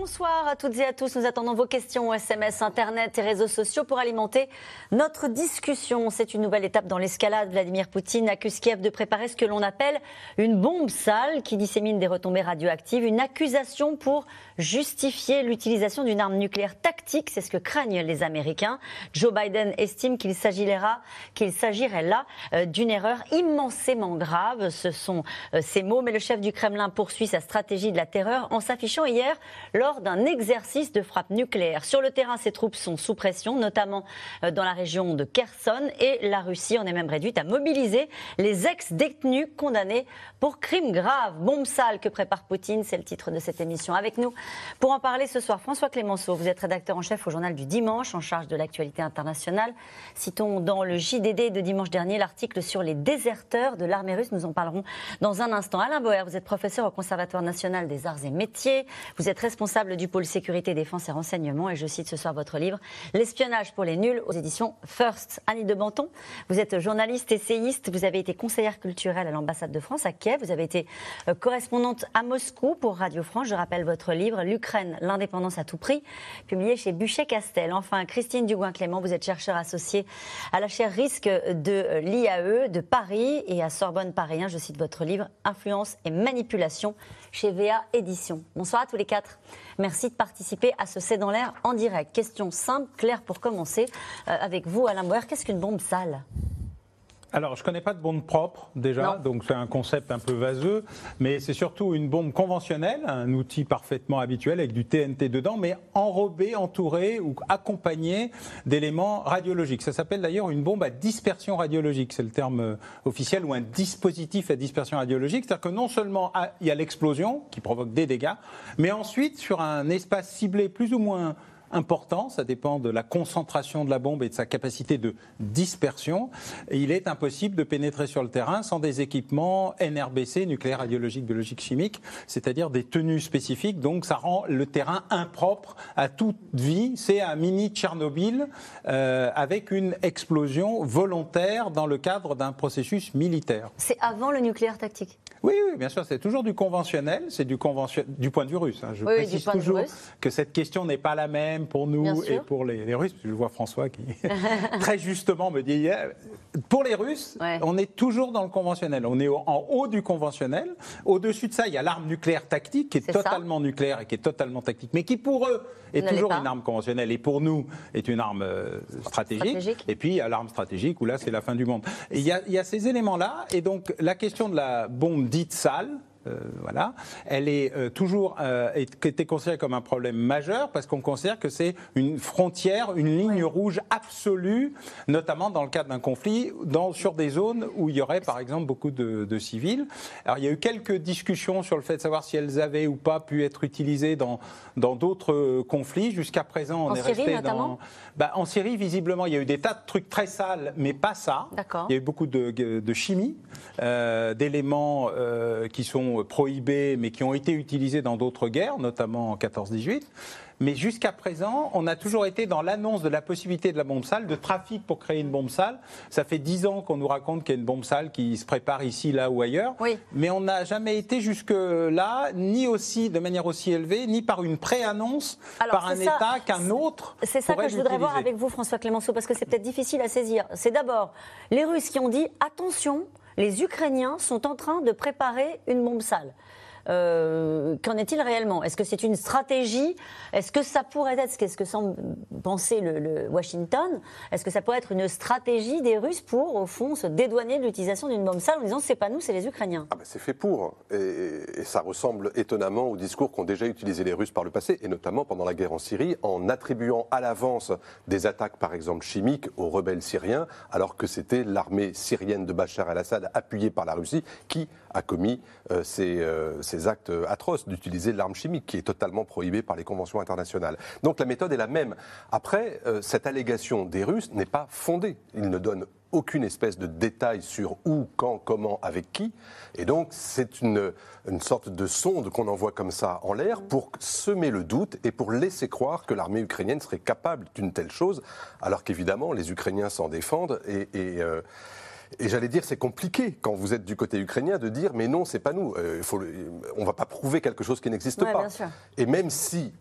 Bonsoir à toutes et à tous. Nous attendons vos questions SMS, Internet et réseaux sociaux pour alimenter notre discussion. C'est une nouvelle étape dans l'escalade. Vladimir Poutine accuse Kiev de préparer ce que l'on appelle une bombe sale qui dissémine des retombées radioactives. Une accusation pour justifier l'utilisation d'une arme nucléaire tactique. C'est ce que craignent les Américains. Joe Biden estime qu'il s'agirait là euh, d'une erreur immensément grave. Ce sont euh, ces mots. Mais le chef du Kremlin poursuit sa stratégie de la terreur en s'affichant hier lors d'un exercice de frappe nucléaire. Sur le terrain, ses troupes sont sous pression, notamment euh, dans la région de Kherson, et la Russie en est même réduite à mobiliser les ex-détenus condamnés pour crimes graves. Bombe sale que prépare Poutine, c'est le titre de cette émission. Avec nous pour en parler ce soir, François Clémenceau, vous êtes rédacteur en chef au journal du dimanche, en charge de l'actualité internationale. Citons dans le JDD de dimanche dernier l'article sur les déserteurs de l'armée russe. Nous en parlerons dans un instant. Alain Boer, vous êtes professeur au Conservatoire national des arts et métiers. Vous êtes responsable du pôle sécurité, défense et renseignement. Et je cite ce soir votre livre, L'espionnage pour les nuls aux éditions First. Annie de Banton, vous êtes journaliste, essayiste, vous avez été conseillère culturelle à l'ambassade de France à Kiev, vous avez été euh, correspondante à Moscou pour Radio France. Je rappelle votre livre, L'Ukraine, l'indépendance à tout prix, publié chez Buchet-Castel. Enfin, Christine Dugouin-Clément, vous êtes chercheur associée à la chaire risque de l'IAE de Paris et à Sorbonne Paris 1. Je cite votre livre, Influence et manipulation chez VA Édition. Bonsoir à tous les quatre. Merci de participer à ce C'est dans l'air en direct. Question simple, claire pour commencer. Euh, avec vous, Alain Boer, qu'est-ce qu'une bombe sale? Alors, je ne connais pas de bombe propre déjà, donc c'est un concept un peu vaseux, mais c'est surtout une bombe conventionnelle, un outil parfaitement habituel avec du TNT dedans, mais enrobé, entouré ou accompagné d'éléments radiologiques. Ça s'appelle d'ailleurs une bombe à dispersion radiologique, c'est le terme euh, officiel, ou un dispositif à dispersion radiologique. C'est-à-dire que non seulement ah, il y a l'explosion qui provoque des dégâts, mais ensuite sur un espace ciblé plus ou moins important, ça dépend de la concentration de la bombe et de sa capacité de dispersion. il est impossible de pénétrer sur le terrain sans des équipements NRBC, nucléaire, radiologique, biologique, chimique, c'est-à-dire des tenues spécifiques. Donc ça rend le terrain impropre à toute vie. C'est un mini Tchernobyl euh, avec une explosion volontaire dans le cadre d'un processus militaire. C'est avant le nucléaire tactique? Oui, oui, bien sûr, c'est toujours du conventionnel, c'est du conventionnel du point de vue russe. Hein. Je précise toujours que cette question n'est pas la même pour nous et pour les, Russes. Je vois François qui très justement me dit pour les Russes, on est toujours dans le conventionnel. On est en haut du conventionnel. Au-dessus de ça, il y a l'arme nucléaire tactique qui est, totalement nucléaire et qui est totalement tactique, mais qui pour eux est toujours une arme conventionnelle et pour nous est une arme euh, stratégique. Et puis il y a l'arme stratégique où là c'est la fin du monde. Et il y a, il y a ces éléments-là et donc la question de la bombe dite sale, euh, voilà, elle est euh, toujours euh, été considérée comme un problème majeur parce qu'on considère que c'est une frontière, une ligne rouge absolue, notamment dans le cadre d'un conflit, dans, sur des zones où il y aurait par exemple beaucoup de, civils. Alors il y a eu quelques discussions sur le fait de savoir si elles avaient ou pas pu être utilisées dans dans d'autres conflits. Jusqu'à présent, on est resté dans. Bah, en Syrie, visiblement, il y a eu des tas de trucs très sales, mais pas ça. Il y a eu beaucoup de, de chimie, d'éléments qui sont prohibés, mais qui ont été utilisés dans d'autres guerres, notamment en 14-18. Mais jusqu'à présent, on a toujours été dans l'annonce de la possibilité de la bombe sale, de trafic pour créer une bombe sale. Ça fait dix ans qu'on nous raconte qu'il y a une bombe sale qui se prépare ici, là ou ailleurs. Mais on n'a jamais été jusque-là, ni aussi, de manière aussi élevée, ni par une pré-annonce par un État qu'un autre. C'est ça que je voudrais voir avec vous, François Clémenceau, parce que c'est peut-être difficile à saisir. C'est d'abord les Russes qui ont dit attention, les Ukrainiens sont en train de préparer une bombe sale. Euh, qu'en est-il réellement? Est-ce que c'est une stratégie? Est-ce que ça pourrait être, qu'est-ce que semble penser le, Washington? Est-ce que ça pourrait être une stratégie des Russes pour, au fond, se dédouaner de l'utilisation d'une bombe sale en disant c'est pas nous, c'est les Ukrainiens? Ah ben, C'est fait pour. Et, ça ressemble étonnamment au discours qu'ont déjà utilisé les Russes par le passé, et notamment pendant la guerre en Syrie, en attribuant à l'avance des attaques, par exemple chimiques, aux rebelles syriens, alors que c'était l'armée syrienne de Bachar el-Assad, appuyée par la Russie, qui a commis euh, ces, euh, ces, actes atroces d'utiliser l'arme chimique, qui est totalement prohibée par les conventions internationales. Donc la méthode est la même. Après, euh, cette allégation des Russes n'est pas fondée. Ils ne donnent aucune espèce de détail sur où, quand, comment, avec qui. Et donc, c'est une, une sorte de sonde qu'on envoie comme ça en l'air pour semer le doute et pour laisser croire que l'armée ukrainienne serait capable d'une telle chose, alors qu'évidemment, les Ukrainiens s'en défendent et. Euh, et j'allais dire, c'est compliqué quand vous êtes du côté ukrainien de dire, mais non, c'est pas nous. Euh, faut on va pas prouver quelque chose qui n'existe pas. Et même si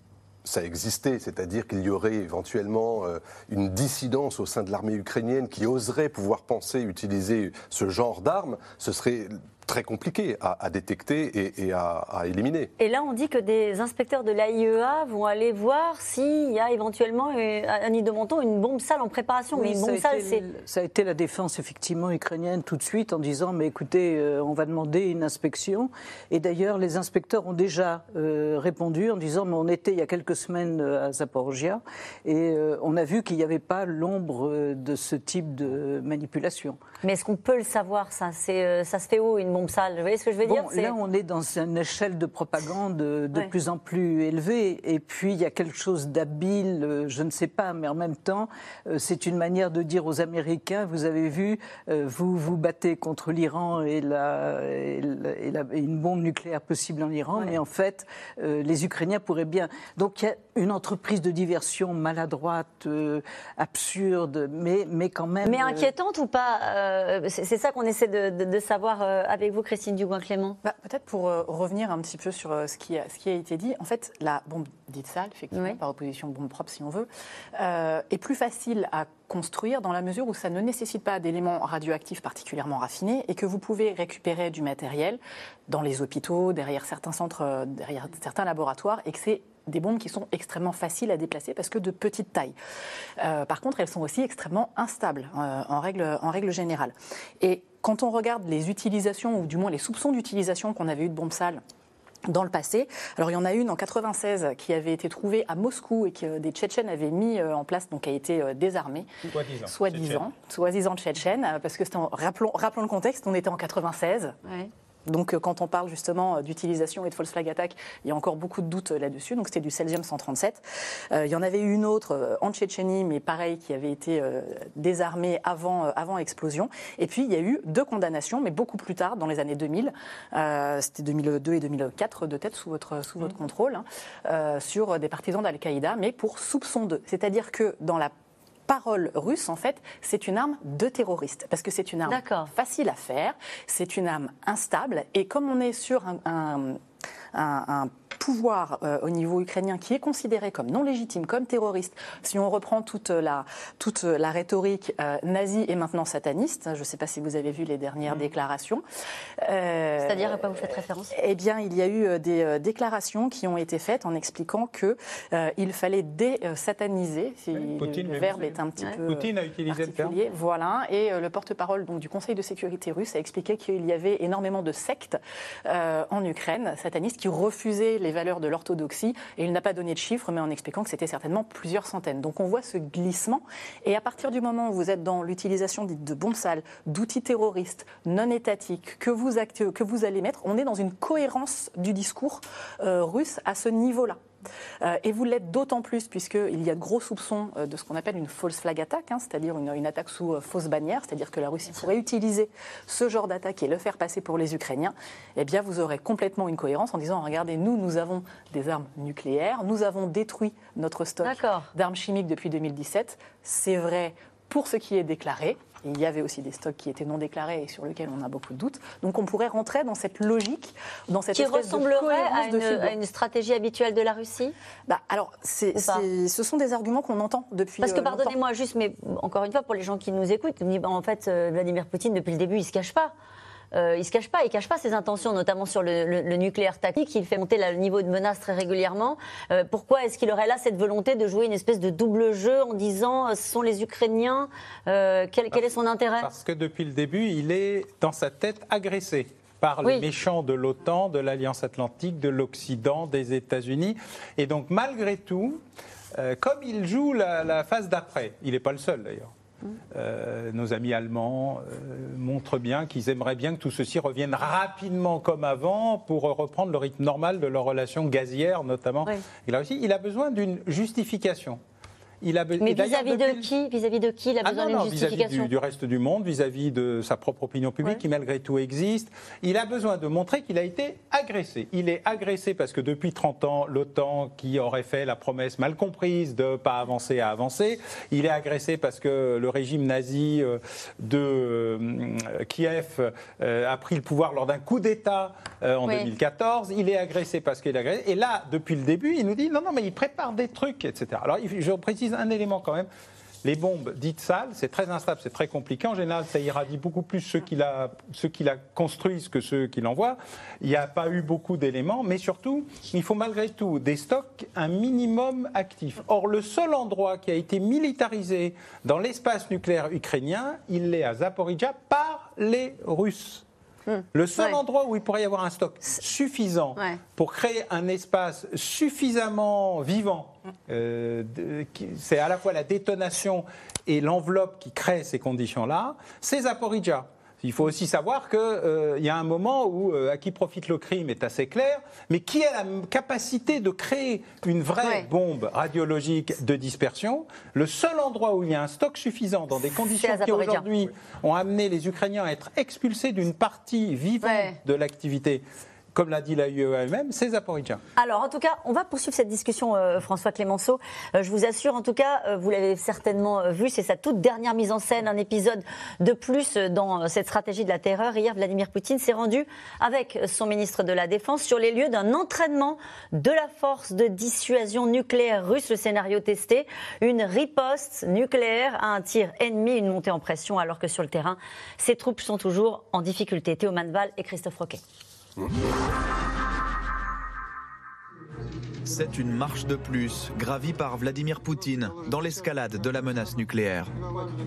ça existait, c'est-à-dire qu'il y aurait éventuellement euh, une dissidence au sein de l'armée ukrainienne qui oserait pouvoir penser utiliser ce genre d'armes, ce serait très compliqué à, détecter et, à, éliminer. Et là, on dit que des inspecteurs de l'AIEA vont aller voir s'il y a éventuellement euh, à Nid de Menton une bombe sale en préparation. mais une bombe sale, c'est. Ça a été la défense, effectivement, ukrainienne tout de suite en disant mais écoutez, euh, on va demander une inspection. Et d'ailleurs, les inspecteurs ont déjà euh, répondu en disant mais on était il y a quelques semaines à Zaporozhia et on a vu qu'il n'y avait pas l'ombre de ce type de manipulation. Mais est-ce qu'on peut le savoir, ça? Ça se fait où une bombe sale? Vous voyez ce que je veux dire? Là, on est dans une échelle de propagande de plus en plus élevée. Et puis, il y a quelque chose d'habile, euh, je ne sais pas, mais en même temps, euh, c'est une manière de dire aux Américains, vous avez vu, euh, vous vous battez contre l'Iran et, la, et, une bombe nucléaire possible en Iran, mais en fait, les Ukrainiens pourraient bien. Donc, il y a une entreprise de diversion maladroite, absurde, mais, mais quand même... Mais inquiétante ou pas euh, c'est ça qu'on essaie de, savoir euh, avec vous, Christine Dugoin-Clément. Bah, peut-être pour euh, revenir un petit peu sur ce qui, a, ce, qui a, été dit. En fait, la bombe dite sale, effectivement, par opposition bombe propre si on veut, est plus facile à construire dans la mesure où ça ne nécessite pas d'éléments radioactifs particulièrement raffinés et que vous pouvez récupérer du matériel dans les hôpitaux, derrière certains centres, derrière certains laboratoires et que c'est des bombes qui sont extrêmement faciles à déplacer parce que de petite taille. Euh, par contre, elles sont aussi extrêmement instables euh, en, règle, en règle générale. Et quand on regarde les utilisations, ou du moins les soupçons d'utilisation qu'on avait eu de bombes sales, dans le passé. Alors il y en a une en 96 qui avait été trouvée à Moscou et que des Tchétchènes avaient mis euh, en place, donc a été désarmée. Soi-disant. Soi-disant tchétchène, parce que rappelons, rappelons le contexte, on était en 96. Ouais. Donc, euh, quand on parle justement euh, d'utilisation et de false flag attack, il y a encore beaucoup de doutes euh, là-dessus. Donc, c'était du Cesium 137. il y en avait eu une autre en Tchétchénie, mais pareil, qui avait été désarmée avant, avant explosion. Et puis, il y a eu deux condamnations, mais beaucoup plus tard, dans les années 2000. c'était 2002 et 2004, de tête sous votre, sous votre mmh. contrôle, hein, sur des partisans d'Al-Qaïda, mais pour soupçon d'eux. C'est-à-dire que dans la parole russe, en fait, c'est une arme de terroriste. Parce que c'est une arme facile à faire, c'est une arme instable. Et comme on est sur un, un pouvoir euh, au niveau ukrainien qui est considéré comme non légitime, comme terroriste, si on reprend toute la, toute la rhétorique euh, nazie et maintenant sataniste, je ne sais pas si vous avez vu les dernières mmh. déclarations. Euh, C'est-à-dire à quoi vous faites référence? Eh bien, il y a eu des déclarations qui ont été faites en expliquant que il fallait désataniser, si le verbe est un petit peu Poutine a utilisé le terme. Voilà, et le porte-parole donc du Conseil de sécurité russe a expliqué qu'il y avait énormément de sectes en Ukraine satanistes qui refusaient les valeurs de l'orthodoxie et il n'a pas donné de chiffres, mais en expliquant que c'était certainement plusieurs centaines. Donc on voit ce glissement et à partir du moment où vous êtes dans l'utilisation de bombes sales, d'outils terroristes non étatiques que vous, que vous allez mettre, on est dans une cohérence du discours euh, russe à ce niveau-là. Euh, et vous l'êtes d'autant plus puisqu'il y a de gros soupçons euh, de ce qu'on appelle une false flag attack, hein, c'est-à-dire une, attaque sous euh, fausse bannière, c'est-à-dire que la Russie pourrait utiliser ce genre d'attaque et le faire passer pour les Ukrainiens. Eh bien, vous aurez complètement une cohérence en disant regardez, nous, nous avons des armes nucléaires, nous avons détruit notre stock d'armes chimiques depuis 2017. C'est vrai pour ce qui est déclaré, il y avait aussi des stocks qui étaient non déclarés et sur lesquels on a beaucoup de doutes. Donc on pourrait rentrer dans cette logique, dans cette qui ressemblerait à, une, à une, stratégie habituelle de la Russie? Bah, alors, ce sont des arguments qu'on entend depuis. Parce que euh, pardonnez-moi juste, mais encore une fois pour les gens qui nous écoutent, en fait euh, Vladimir Poutine depuis le début il se cache pas. Euh, il ne se cache pas, il cache pas ses intentions, notamment sur le, nucléaire tactique. Il fait monter le niveau de menace très régulièrement. Euh, pourquoi est-ce qu'il aurait là cette volonté de jouer une espèce de double jeu en disant euh, ce sont les Ukrainiens quel, quel, est son intérêt? Parce que depuis le début, il est dans sa tête agressé par les méchants de l'OTAN, de l'Alliance Atlantique, de l'Occident, des États-Unis. Et donc, malgré tout, comme il joue la, la phase d'après, il n'est pas le seul d'ailleurs. Euh, nos amis allemands euh, montrent bien qu'ils aimeraient bien que tout ceci revienne rapidement comme avant pour reprendre le rythme normal de leur relation gazière, notamment. Et là aussi, il a besoin d'une justification. Il a Mais vis-à-vis de qui? Vis-à-vis de qui? Il a ah besoin d'une justification vis du, reste du monde, vis-à-vis de sa propre opinion publique, qui malgré tout existe. Il a besoin de montrer qu'il a été agressé. Il est agressé parce que depuis 30 ans, l'OTAN, qui aurait fait la promesse mal comprise de ne pas avancer, a avancé. Il est agressé parce que le régime nazi euh, de euh, Kiev euh, a pris le pouvoir lors d'un coup d'État en 2014. Il est agressé parce qu'il est agressé. Et là, depuis le début, il nous dit non, non, mais il prépare des trucs, etc. Alors, je précise un élément quand même. Les bombes dites sales, c'est très instable, c'est très compliqué. En général, ça irradie beaucoup plus ceux qui la, ceux qui la construisent que ceux qui l'envoient. Il n'y a pas eu beaucoup d'éléments, mais surtout, il faut malgré tout des stocks un minimum actif. Or, le seul endroit qui a été militarisé dans l'espace nucléaire ukrainien, il est à Zaporizhia par les Russes. Hmm. Le seul endroit où il pourrait y avoir un stock suffisant pour créer un espace suffisamment vivant, euh, c'est à la fois la détonation et l'enveloppe qui crée ces conditions-là, c'est Zaporizhia. Il faut aussi savoir qu'il euh, y a un moment où euh, à qui profite le crime est assez clair, mais qui a la capacité de créer une vraie bombe radiologique de dispersion. Le seul endroit où il y a un stock suffisant dans des conditions qui aujourd'hui ont amené les Ukrainiens à être expulsés d'une partie vivante de l'activité comme l'a dit la UE elle-même, c'est Zaporizhia. Alors, en tout cas, on va poursuivre cette discussion, euh, François Clémenceau. Euh, je vous assure, en tout cas, euh, vous l'avez certainement vu, c'est sa toute dernière mise en scène, un épisode de plus dans cette stratégie de la terreur. Hier, Vladimir Poutine s'est rendu avec son ministre de la Défense sur les lieux d'un entraînement de la force de dissuasion nucléaire russe, le scénario testé, une riposte nucléaire à un tir ennemi, une montée en pression, alors que sur le terrain, ses troupes sont toujours en difficulté. Théo Manval et Christophe Roquet. C'est une marche de plus, gravie par Vladimir Poutine, dans l'escalade de la menace nucléaire.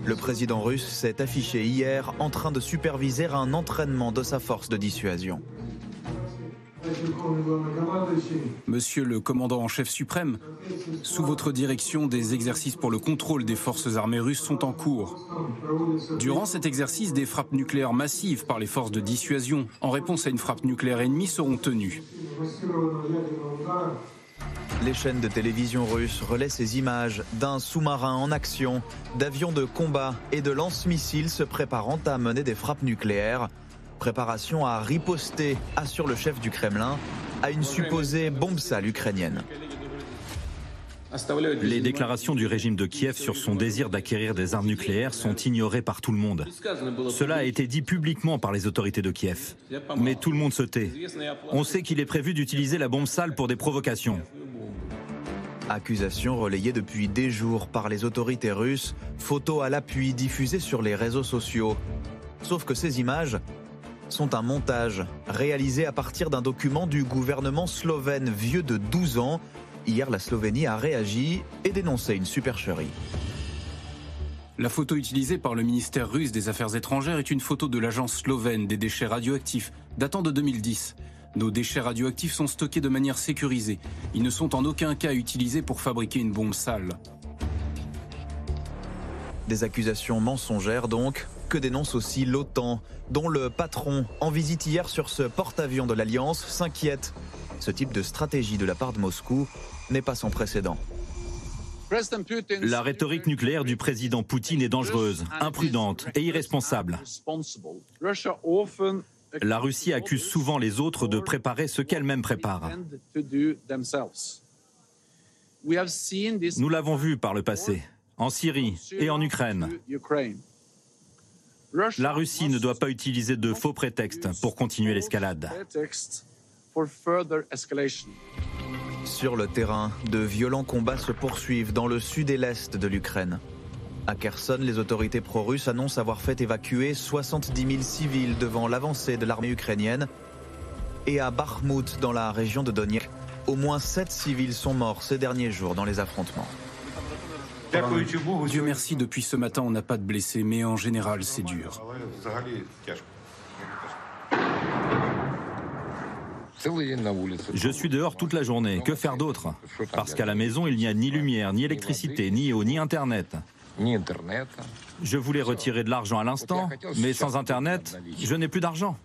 Le président russe s'est affiché hier en train de superviser un entraînement de sa force de dissuasion. Monsieur le commandant en chef suprême, sous votre direction, des exercices pour le contrôle des forces armées russes sont en cours. Durant cet exercice, des frappes nucléaires massives par les forces de dissuasion en réponse à une frappe nucléaire ennemie seront tenues. Les chaînes de télévision russes relaient ces images d'un sous-marin en action, d'avions de combat et de lance-missiles se préparant à mener des frappes nucléaires Préparation à riposter, assure le chef du Kremlin, à une supposée bombe sale ukrainienne. Les déclarations du régime de Kiev sur son désir d'acquérir des armes nucléaires sont ignorées par tout le monde. Cela a été dit publiquement par les autorités de Kiev. Mais tout le monde se tait. On sait qu'il est prévu d'utiliser la bombe sale pour des provocations. Accusation relayée depuis des jours par les autorités russes, photos à l'appui diffusées sur les réseaux sociaux. Sauf que ces images sont un montage réalisé à partir d'un document du gouvernement slovène vieux de 12 ans. Hier, la Slovénie a réagi et dénoncé une supercherie. La photo utilisée par le ministère russe des Affaires étrangères est une photo de l'agence slovène des déchets radioactifs, datant de 2010. Nos déchets radioactifs sont stockés de manière sécurisée. Ils ne sont en aucun cas utilisés pour fabriquer une bombe sale. Des accusations mensongères donc, que dénonce aussi l'OTAN, dont le patron, en visite hier sur ce porte-avions de l'Alliance, s'inquiète. Ce type de stratégie de la part de Moscou n'est pas sans précédent. La rhétorique nucléaire du président Poutine est dangereuse, imprudente et irresponsable. La Russie accuse souvent les autres de préparer ce qu'elle-même prépare. Nous l'avons vu par le passé, en Syrie et en Ukraine. La Russie ne doit pas utiliser de faux prétextes pour continuer l'escalade. Sur le terrain, de violents combats se poursuivent dans le sud et l'est de l'Ukraine. À Kherson, les autorités pro-russes annoncent avoir fait évacuer 70 000 civils devant l'avancée de l'armée ukrainienne. Et à Bakhmut, dans la région de Donetsk, au moins 7 civils sont morts ces derniers jours dans les affrontements. Dieu merci, depuis ce matin, on n'a pas de blessés, mais en général, c'est dur. Je suis dehors toute la journée. Que faire d'autre? Parce qu'à la maison, il n'y a ni lumière, ni électricité, ni eau, ni Internet. Je voulais retirer de l'argent à l'instant, mais sans Internet, je n'ai plus d'argent.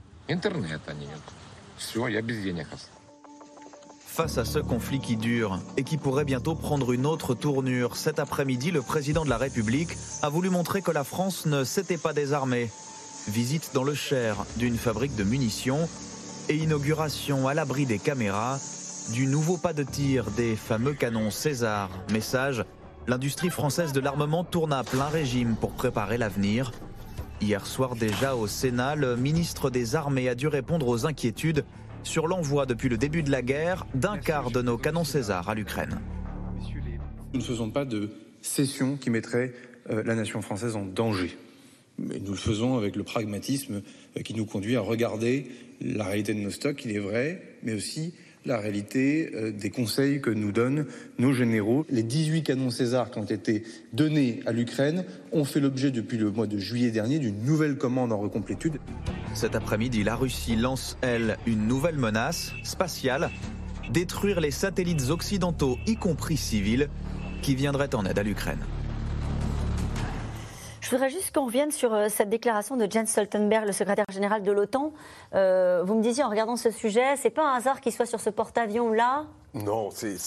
Face à ce conflit qui dure et qui pourrait bientôt prendre une autre tournure, cet après-midi, le président de la République a voulu montrer que la France ne s'était pas désarmée. Visite dans le Cher d'une fabrique de munitions et inauguration à l'abri des caméras du nouveau pas de tir des fameux canons César. Message l'industrie française de l'armement tourne à plein régime pour préparer l'avenir. Hier soir déjà au Sénat, le ministre des Armées a dû répondre aux inquiétudes sur l'envoi depuis le début de la guerre d'un quart de nos canons César à l'Ukraine. Nous ne faisons pas de cession qui mettrait euh, la nation française en danger. Mais nous le faisons avec le pragmatisme euh, qui nous conduit à regarder la réalité de nos stocks, il est vrai, mais aussi la réalité euh, des conseils que nous donnent nos généraux. Les 18 canons César qui ont été donnés à l'Ukraine ont fait l'objet depuis le mois de juillet dernier d'une nouvelle commande en recomplétude. Cet après-midi, la Russie lance, elle, une nouvelle menace spatiale, détruire les satellites occidentaux, y compris civils, qui viendraient en aide à l'Ukraine. Je voudrais juste qu'on revienne sur euh, cette déclaration de Jens Stoltenberg, le secrétaire général de l'OTAN. Euh, vous me disiez en regardant ce sujet, c'est pas un hasard qu'il soit sur ce porte-avions-là non, c'est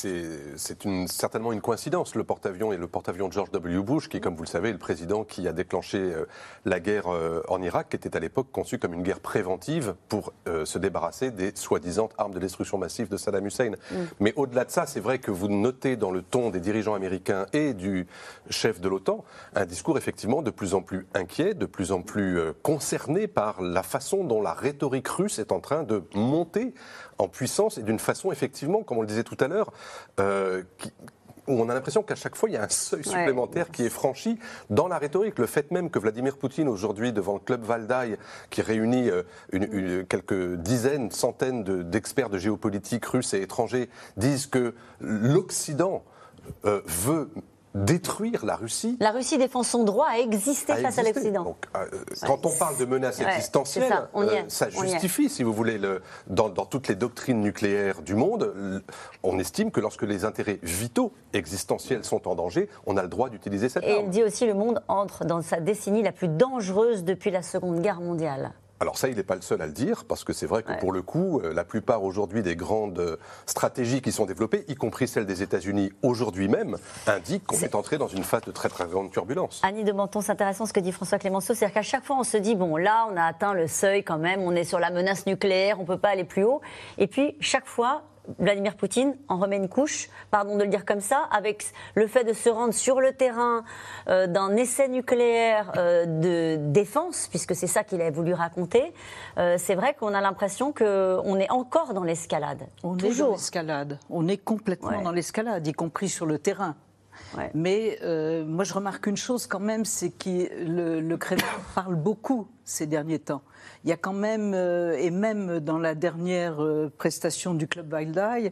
certainement une coïncidence. Le porte-avions et le porte-avions de George W. Bush, qui, comme vous le savez, est le président qui a déclenché euh, la guerre euh, en Irak, qui était à l'époque conçue comme une guerre préventive pour euh, se débarrasser des soi-disant armes de destruction massive de Saddam Hussein. Mm. Mais au-delà de ça, c'est vrai que vous notez dans le ton des dirigeants américains et du chef de l'OTAN un discours effectivement de plus en plus inquiet, de plus en plus concerné par la façon dont la rhétorique russe est en train de monter en puissance et d'une façon, effectivement, comme on le disait tout à l'heure, euh, où on a l'impression qu'à chaque fois, il y a un seuil supplémentaire qui est franchi dans la rhétorique. Le fait même que Vladimir Poutine, aujourd'hui, devant le club Valdaï, qui réunit euh, une, quelques dizaines, centaines d'experts de, géopolitique russes et étrangers, disent que l'Occident euh, veut détruire la Russie. La Russie défend son droit à exister face à l'Occident. Euh, quand on parle de menaces existentielles, ça, euh, justifie, si vous voulez, le, dans, toutes les doctrines nucléaires du monde, on estime que lorsque les intérêts vitaux existentiels sont en danger, on a le droit d'utiliser cette Et arme. il dit aussi le monde entre dans sa décennie la plus dangereuse depuis la Seconde Guerre mondiale. Alors ça, il n'est pas le seul à le dire, parce que c'est vrai que pour le coup, euh, la plupart aujourd'hui des grandes euh, stratégies qui sont développées, y compris celles des États-Unis aujourd'hui même, indiquent qu'on est... entré dans une phase de très très grande turbulence. Annie de Menton, c'est intéressant ce que dit François Clémenceau, c'est-à-dire qu'à chaque fois on se dit, bon là on a atteint le seuil quand même, on est sur la menace nucléaire, on ne peut pas aller plus haut, et puis chaque fois Vladimir Poutine en remet une couche, pardon de le dire comme ça, avec le fait de se rendre sur le terrain euh, d'un essai nucléaire euh, de défense, puisque c'est ça qu'il a voulu raconter. Euh, c'est vrai qu'on a l'impression qu'on est encore dans l'escalade. On est dans l'escalade. On est complètement dans l'escalade, y compris sur le terrain. Mais moi, je remarque une chose quand même, c'est que le, le parle beaucoup ces derniers temps. Il y a quand même, euh, et même dans la dernière euh, prestation du Club Wildeye,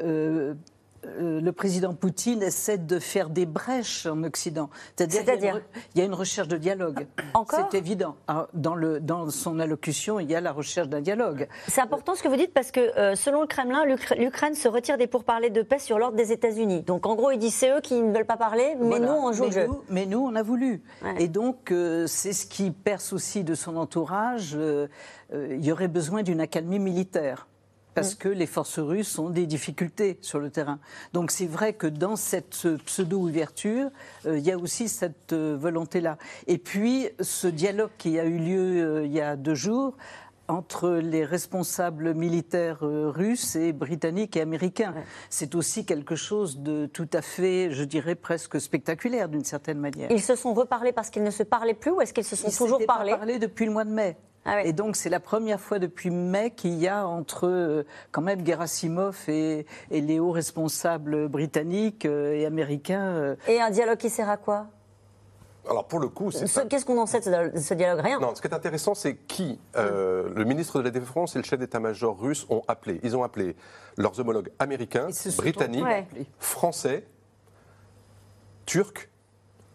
euh, euh, le président Poutine essaie de faire des brèches en Occident. C'est-à-dire qu'il y, a une recherche de dialogue. Encore C'est évident. Ah, dans, le, dans son allocution, il y a la recherche d'un dialogue. C'est important ce que vous dites parce que, euh, selon le Kremlin, l'Ukraine se retire des pourparlers de paix sur l'ordre des États-Unis. Donc, en gros, il dit c'est eux qui ne veulent pas parler, mais nous, on joue le jeu. mais nous, on a voulu. Et donc, euh, c'est ce qui perce aussi de son entourage. il y aurait besoin d'une accalmie militaire parce que les forces russes ont des difficultés sur le terrain. Donc c'est vrai que dans cette pseudo-ouverture, euh, il y a aussi cette euh, volonté-là. Et puis ce dialogue qui a eu lieu euh, il y a deux jours entre les responsables militaires russes et britanniques et américains. C'est aussi quelque chose de tout à fait, je dirais, presque spectaculaire d'une certaine manière. Ils se sont reparlés parce qu'ils ne se parlaient plus ou est-ce qu'ils se sont toujours parlé Ils depuis le mois de mai. Ah et donc c'est la première fois depuis mai qu'il y a entre euh, quand même Gerasimov et, les hauts responsables britanniques euh, et américains. Euh. Et un dialogue qui sert à quoi? Alors pour le coup, qu'est-ce qu'on en sait de ce dialogue? Rien. Non, ce qui est intéressant, c'est qui le ministre de la Défense et le chef d'état-major russe ont appelé. Ils ont appelé leurs homologues américains, britanniques, français, turcs,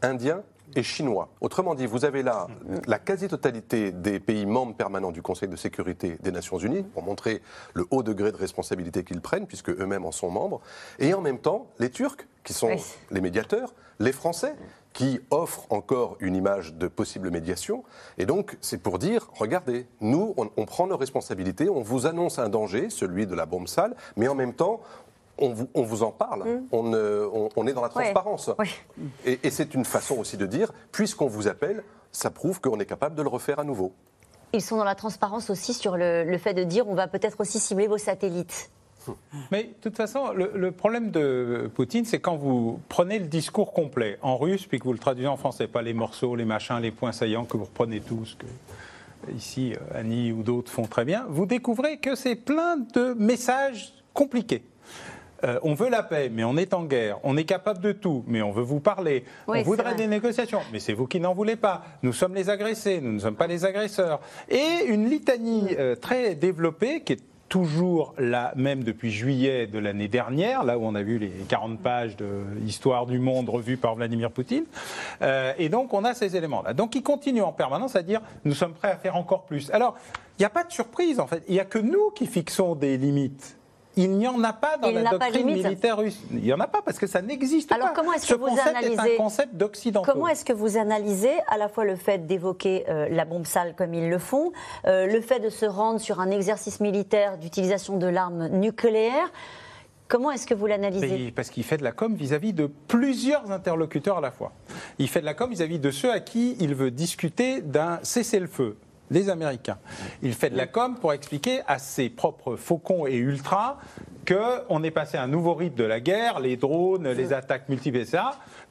indiens et chinois. Autrement dit, vous avez là la quasi-totalité des pays membres permanents du Conseil de sécurité des Nations Unies, pour montrer le haut degré de responsabilité qu'ils prennent, puisque eux-mêmes en sont membres, et en même temps les Turcs, qui sont les médiateurs, les Français, qui offrent encore une image de possible médiation. Et donc, c'est pour dire, regardez, nous, on, prend nos responsabilités, on vous annonce un danger, celui de la bombe sale, mais en même temps, on vous, en parle, mm. on, est dans la transparence. Et, c'est une façon aussi de dire, puisqu'on vous appelle, ça prouve qu'on est capable de le refaire à nouveau. Ils sont dans la transparence aussi sur le, fait de dire on va peut-être aussi cibler vos satellites. Mais de toute façon, le, problème de Poutine, c'est quand vous prenez le discours complet en russe, puis que vous le traduisez en français, pas les morceaux, les machins, les points saillants que vous reprenez tous, que ici Annie ou d'autres font très bien, vous découvrez que c'est plein de messages compliqués. Euh, on veut la paix, mais on est en guerre. On est capable de tout, mais on veut vous parler. on voudrait des négociations, mais c'est vous qui n'en voulez pas. Nous sommes les agressés, nous ne sommes pas les agresseurs. Et une litanie euh, très développée qui est toujours la même depuis juillet de l'année dernière, là où on a vu les 40 pages de Histoire du monde revues par Vladimir Poutine. Euh, et donc on a ces éléments-là. Donc il continue en permanence à dire nous sommes prêts à faire encore plus. Alors il n'y a pas de surprise en fait. Il n'y a que nous qui fixons des limites. Il n'y en a pas dans la doctrine militaire russe. Il n'y en a pas parce que ça n'existe pas. Alors comment est-ce que vous concept analysez est un concept d'occidentaux. Comment est-ce que vous analysez à la fois le fait d'évoquer euh, la bombe sale comme ils le font, euh, le fait de se rendre sur un exercice militaire d'utilisation de l'arme nucléaire? Comment est-ce que vous l'analysez? Parce qu'il fait de la com vis-à-vis de plusieurs interlocuteurs à la fois. Il fait de la com vis-à-vis de ceux à qui il veut discuter d'un cessez-le-feu les Américains. Il fait de la com pour expliquer à ses propres faucons et ultras qu'on est passé à un nouveau rythme de la guerre, les drones, les attaques multiples, etc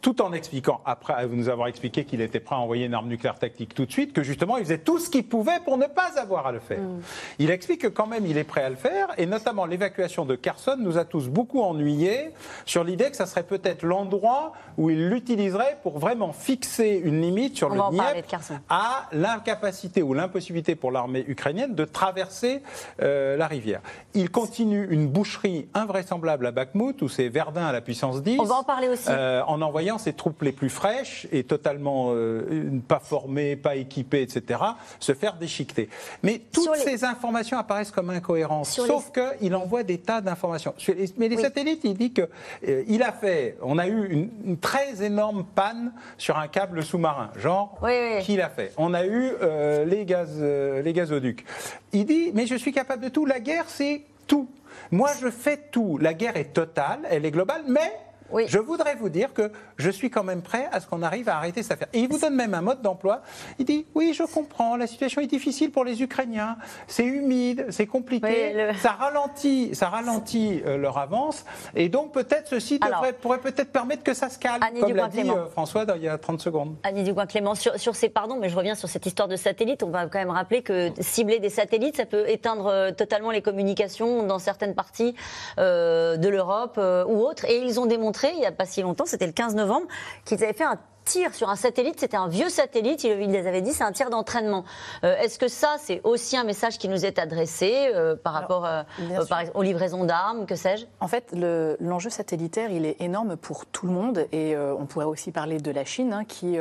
tout en expliquant, après nous avoir expliqué qu'il était prêt à envoyer une arme nucléaire tactique tout de suite, que justement il faisait tout ce qu'il pouvait pour ne pas avoir à le faire. Mm. Il explique que quand même il est prêt à le faire, et notamment l'évacuation de Kherson nous a tous beaucoup ennuyés sur l'idée que ça serait peut-être l'endroit où il l'utiliserait pour vraiment fixer une limite sur le Dniepr à l'incapacité ou l'impossibilité pour l'armée ukrainienne de traverser euh, la rivière. Il continue une boucherie invraisemblable à Bakhmut, où c'est Verdun à la puissance 10. On va en parler aussi. Euh, en envoyant ses troupes les plus fraîches et totalement euh, pas formées, pas équipées, etc., se faire déchiqueter. Mais toutes ces informations apparaissent comme incohérentes, sauf qu'il envoie des tas d'informations. Mais les satellites, il dit que euh, il a fait, on a eu une, très énorme panne sur un câble sous-marin, genre qu'il a fait. On a eu euh, les gaz, les gazoducs. Il dit, mais je suis capable de tout. La guerre, c'est tout. Moi, je fais tout. La guerre est totale, elle est globale, mais je voudrais vous dire que je suis quand même prêt à ce qu'on arrive à arrêter cette affaire. Et il vous donne même un mode d'emploi. Il dit Oui, je comprends, la situation est difficile pour les Ukrainiens, c'est humide, c'est compliqué, ça ralentit, ça ralentit euh, leur avance, et donc peut-être ceci pourrait peut-être permettre que ça se calme, comme l'a dit euh, François il y a 30 secondes. Annie Dugoin-Clément, sur, sur, ces, pardon, mais je reviens sur cette histoire de satellites, on va quand même rappeler que cibler des satellites, ça peut éteindre euh, totalement les communications dans certaines parties de l'Europe ou autres, et ils ont démontré il n'y a pas si longtemps, c'était le 15 novembre, qu'ils avaient fait un tir sur un satellite, c'était un vieux satellite, il, les avait dit, c'est un tir d'entraînement. Euh, est-ce que ça, c'est aussi un message qui nous est adressé euh, par rapport euh, aux livraisons d'armes, que sais-je? En fait, l'enjeu satellitaire, il est énorme pour tout le monde et on pourrait aussi parler de la Chine hein, qui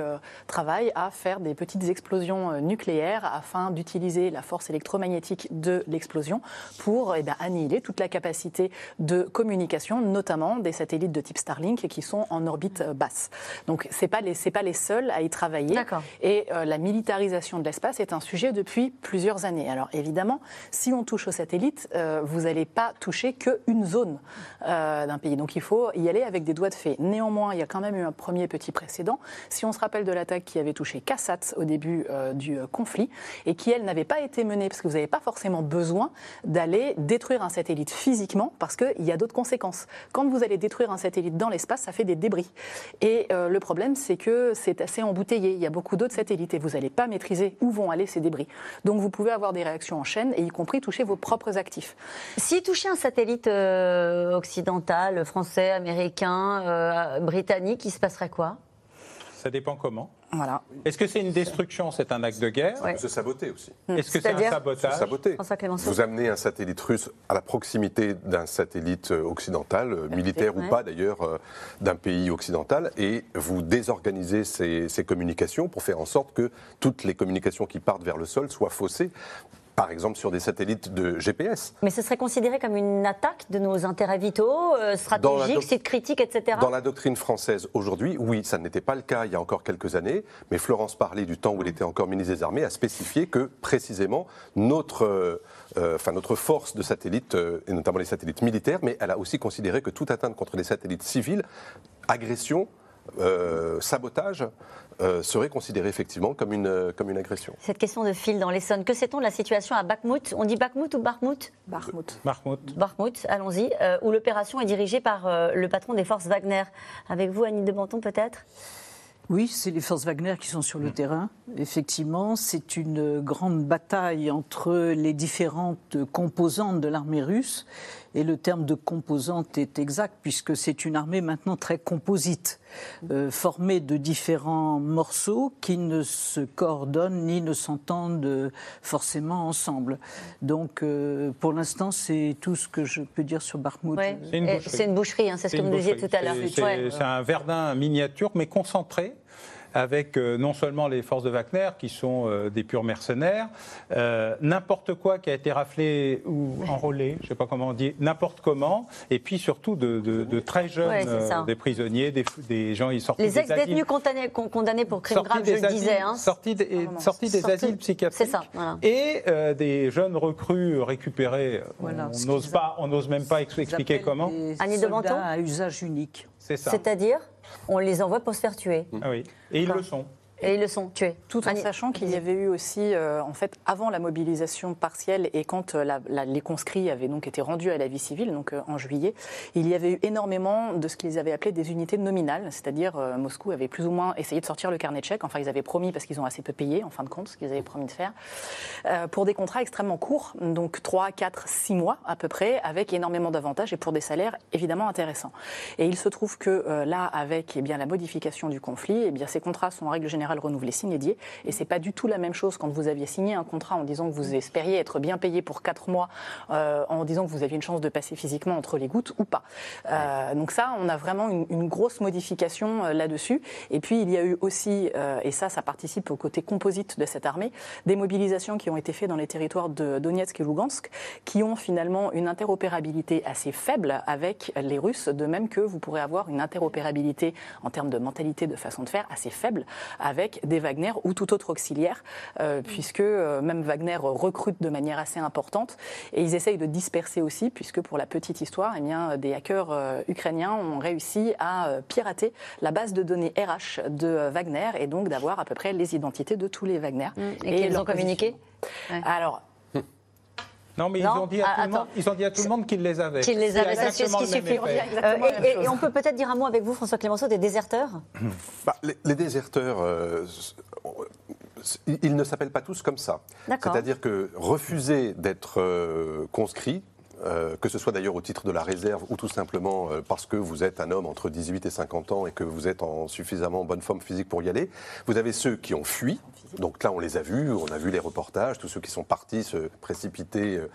travaille à faire des petites explosions nucléaires afin d'utiliser la force électromagnétique de l'explosion pour eh annihiler toute la capacité de communication, notamment des satellites de type Starlink qui sont en orbite basse. Donc, c'est pas les c'est pas les seuls à y travailler. Et euh, la militarisation de l'espace est un sujet depuis plusieurs années. Alors évidemment, si on touche aux satellites, euh, vous n'allez pas toucher qu'une zone euh, d'un pays. Donc il faut y aller avec des doigts de fée. Néanmoins, il y a quand même eu un premier petit précédent. Si on se rappelle de l'attaque qui avait touché Kassat au début du conflit et qui, elle, n'avait pas été menée parce que vous n'avez pas forcément besoin d'aller détruire un satellite physiquement parce qu'il y a d'autres conséquences. Quand vous allez détruire un satellite dans l'espace, ça fait des débris. Et le problème, c'est que c'est assez embouteillé. Il y a beaucoup d'autres satellites et vous n'allez pas maîtriser où vont aller ces débris. Donc vous pouvez avoir des réactions en chaîne et y compris toucher vos propres actifs. Si toucher un satellite euh, occidental, français, américain, euh, britannique, il se passerait quoi? Ça dépend comment. Est-ce que c'est une destruction, c'est un acte de guerre Ça peut se saboter aussi. Est-ce que c'est un sabotage saboter. Vous amenez un satellite russe à la proximité d'un satellite euh, occidental, euh, militaire ou pas d'ailleurs, euh, d'un pays occidental, et vous désorganisez ces, ces communications pour faire en sorte que toutes les communications qui partent vers le sol soient faussées par exemple sur des satellites de GPS. Mais ce serait considéré comme une attaque de nos intérêts vitaux, euh, stratégiques, sites critiques, etc. Dans la doctrine française aujourd'hui, oui, ça n'était pas le cas il y a encore quelques années, mais Florence Parly, du temps où il était encore ministre des Armées, a spécifié que précisément notre, euh, euh, enfin, notre force de satellites, et notamment les satellites militaires, mais elle a aussi considéré que toute atteinte contre les satellites civils, agression, sabotage, euh, serait considéré effectivement comme une, euh, comme une agression. Cette question de fil dans l'Essonne, que sait-on de la situation à Bakhmut? On dit Bakhmut ou Bakhmut? Bakhmut. Bakhmut. Bakhmut, allons-y, euh, où l'opération est dirigée par le patron des forces Wagner. Avec vous, Annie de Banton, peut-être? Oui, c'est les forces Wagner qui sont sur le terrain. Effectivement, c'est une grande bataille entre les différentes composantes de l'armée russe. Et le terme de composante est exact puisque c'est une armée maintenant très composite, euh, formée de différents morceaux qui ne se coordonnent ni ne s'entendent forcément ensemble. Donc, euh, pour l'instant, c'est tout ce que je peux dire sur Bakhmut. C'est une boucherie, hein, c'est ce que vous disiez tout à l'heure. C'est un Verdun miniature, mais concentré avec euh, non seulement les forces de Wagner, qui sont euh, des purs mercenaires, euh, n'importe quoi qui a été raflé ou enrôlé, je ne sais pas comment on dit, n'importe comment, et puis surtout de, très jeunes, des prisonniers, des, gens, ils sortent Les ex-détenus condamnés, condamnés, pour crimes graves, je le disais. Hein. Sortis, des, des asiles psychiatriques. Ça, Et des jeunes recrues récupérés. On n'ose pas, on n'ose même pas expliquer comment. Annie de à usage unique. C'est ça. C'est-à-dire? On les envoie pour se faire tuer. Ah oui, et ils le sont. Et ils le sont tués. Tout en sachant qu'il y avait eu aussi, euh, en fait, avant la mobilisation partielle et quand euh, les conscrits avaient donc été rendus à la vie civile, donc euh, en juillet, il y avait eu énormément de ce qu'ils avaient appelé des unités nominales, c'est-à-dire Moscou avait plus ou moins essayé de sortir le carnet de chèques, enfin ils avaient promis parce qu'ils ont assez peu payé en fin de compte, ce qu'ils avaient promis de faire, pour des contrats extrêmement courts, donc 3, 4, 6 mois à peu près, avec énormément d'avantages et pour des salaires évidemment intéressants. Et il se trouve que là, avec eh bien, la modification du conflit, eh bien, ces contrats sont en règle générale renouvelé, signé, dié. Et c'est pas du tout la même chose quand vous aviez signé un contrat en disant que vous espériez être bien payé pour 4 mois, euh, en disant que vous aviez une chance de passer physiquement entre les gouttes ou pas. Euh, donc ça, on a vraiment une, grosse modification euh, là-dessus. Et puis il y a eu aussi, et ça, ça participe au côté composite de cette armée, des mobilisations qui ont été faites dans les territoires de Donetsk et Lugansk, qui ont finalement une interopérabilité assez faible avec les Russes, de même que vous pourrez avoir une interopérabilité en termes de mentalité, de façon de faire assez faible avec des Wagner ou tout autre auxiliaire, euh, puisque euh, même Wagner recrute de manière assez importante. Et ils essayent de disperser aussi, puisque pour la petite histoire, eh bien, des hackers euh, ukrainiens ont réussi à pirater la base de données RH de Wagner et donc d'avoir à peu près les identités de tous les Wagner. Mmh. Et, qu'ils ont communiqué Alors, non, mais ils, ont dit à tout le monde, ils ont dit à tout le monde qu'ils les avaient. Qu'ils les avaient, c'est ce qui suffit. Euh, et, on peut peut-être dire un mot avec vous, François Clémenceau, des déserteurs? Bah, les, déserteurs, euh, ils ne s'appellent pas tous comme ça. C'est-à-dire que refuser d'être euh, conscrit, que ce soit d'ailleurs au titre de la réserve ou tout simplement parce que vous êtes un homme entre 18 et 50 ans et que vous êtes en suffisamment bonne forme physique pour y aller. Vous avez ceux qui ont fui, donc là, on les a vus, on a vu les reportages, tous ceux qui sont partis se précipiter euh,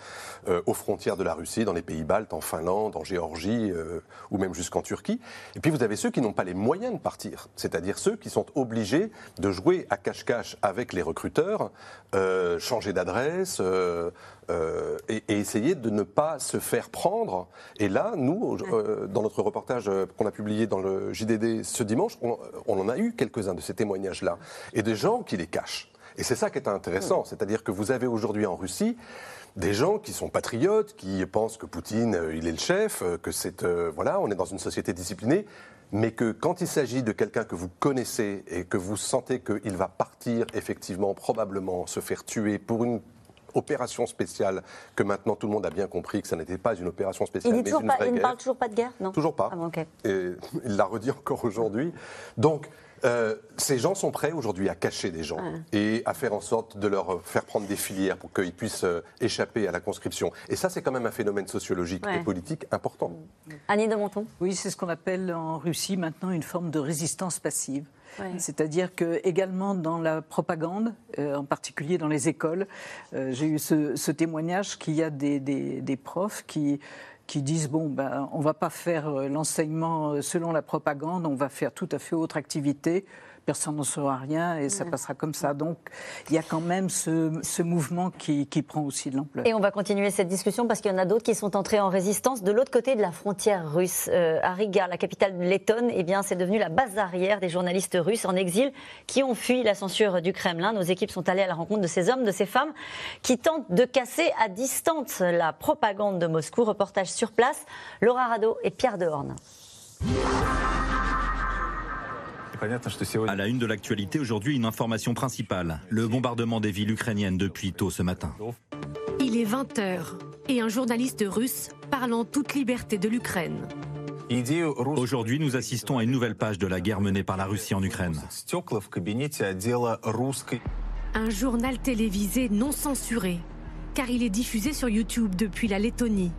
euh, aux frontières de la Russie, dans les pays baltes, en Finlande, en Géorgie, euh, ou même jusqu'en Turquie. Et puis vous avez ceux qui n'ont pas les moyens de partir, c'est-à-dire ceux qui sont obligés de jouer à cache-cache avec les recruteurs, changer d'adresse. Et, essayer de ne pas se faire prendre. Et là, nous, dans notre reportage qu'on a publié dans le JDD ce dimanche, on, on en a eu quelques-uns de ces témoignages-là. Et des gens qui les cachent. Et c'est ça qui est intéressant, c'est-à-dire que vous avez aujourd'hui en Russie des gens qui sont patriotes, qui pensent que Poutine, euh, il est le chef, euh, que c'est euh, voilà, on est dans une société disciplinée, mais que quand il s'agit de quelqu'un que vous connaissez et que vous sentez qu'il va partir effectivement, probablement se faire tuer pour une opération spéciale que maintenant tout le monde a bien compris que ça n'était pas une opération spéciale, il mais une vraie Il ne parle toujours pas de guerre, non? Toujours pas. Ah, et il l'a redit encore aujourd'hui. Donc euh, ces gens sont prêts aujourd'hui à cacher des gens et à faire en sorte de leur faire prendre des filières pour qu'ils puissent euh, échapper à la conscription. Et ça, c'est quand même un phénomène sociologique et politique important. Annie de Monton Oui, c'est ce qu'on appelle en Russie maintenant une forme de résistance passive. C'est-à-dire que également dans la propagande, euh, en particulier dans les écoles, j'ai eu ce, témoignage qu'il y a des, des profs qui qui disent bon ben on va pas faire euh, l'enseignement euh, selon la propagande, on va faire tout à fait autre activité personne n'en saura rien et ça passera comme ça. Donc il y a quand même ce, mouvement qui, prend aussi de l'ampleur. Et on va continuer cette discussion parce qu'il y en a d'autres qui sont entrés en résistance de l'autre côté de la frontière russe. Euh, à Riga, la capitale lettonne, eh bien, c'est devenu la base arrière des journalistes russes en exil qui ont fui la censure du Kremlin. Nos équipes sont allées à la rencontre de ces hommes, de ces femmes qui tentent de casser à distance la propagande de Moscou. Reportage sur place, Laura Rado et Pierre Dehorne. À la une de l'actualité, aujourd'hui, une information principale. Le bombardement des villes ukrainiennes depuis tôt ce matin. Il est 20h et un journaliste russe parle en toute liberté de l'Ukraine. Aujourd'hui, nous assistons à une nouvelle page de la guerre menée par la Russie en Ukraine. Un journal télévisé non censuré, car il est diffusé sur YouTube depuis la Lettonie.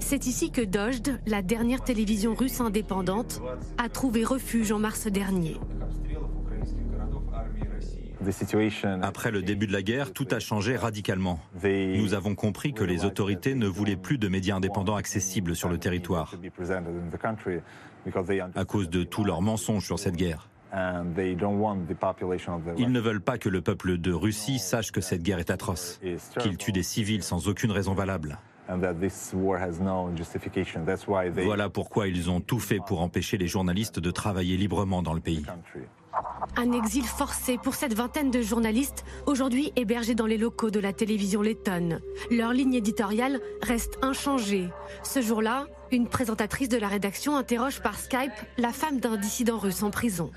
C'est ici que Dojd, la dernière télévision russe indépendante, a trouvé refuge en mars dernier. Après le début de la guerre, tout a changé radicalement. Nous avons compris que les autorités ne voulaient plus de médias indépendants accessibles sur le territoire à cause de tous leurs mensonges sur cette guerre. Ils ne veulent pas que le peuple de Russie sache que cette guerre est atroce, qu'il tue des civils sans aucune raison valable. Voilà pourquoi ils ont tout fait pour empêcher les journalistes de travailler librement dans le pays. Un exil forcé pour cette vingtaine de journalistes, aujourd'hui hébergés dans les locaux de la télévision lettonne. Leur ligne éditoriale reste inchangée. Ce jour-là, une présentatrice de la rédaction interroge par Skype la femme d'un dissident russe en prison.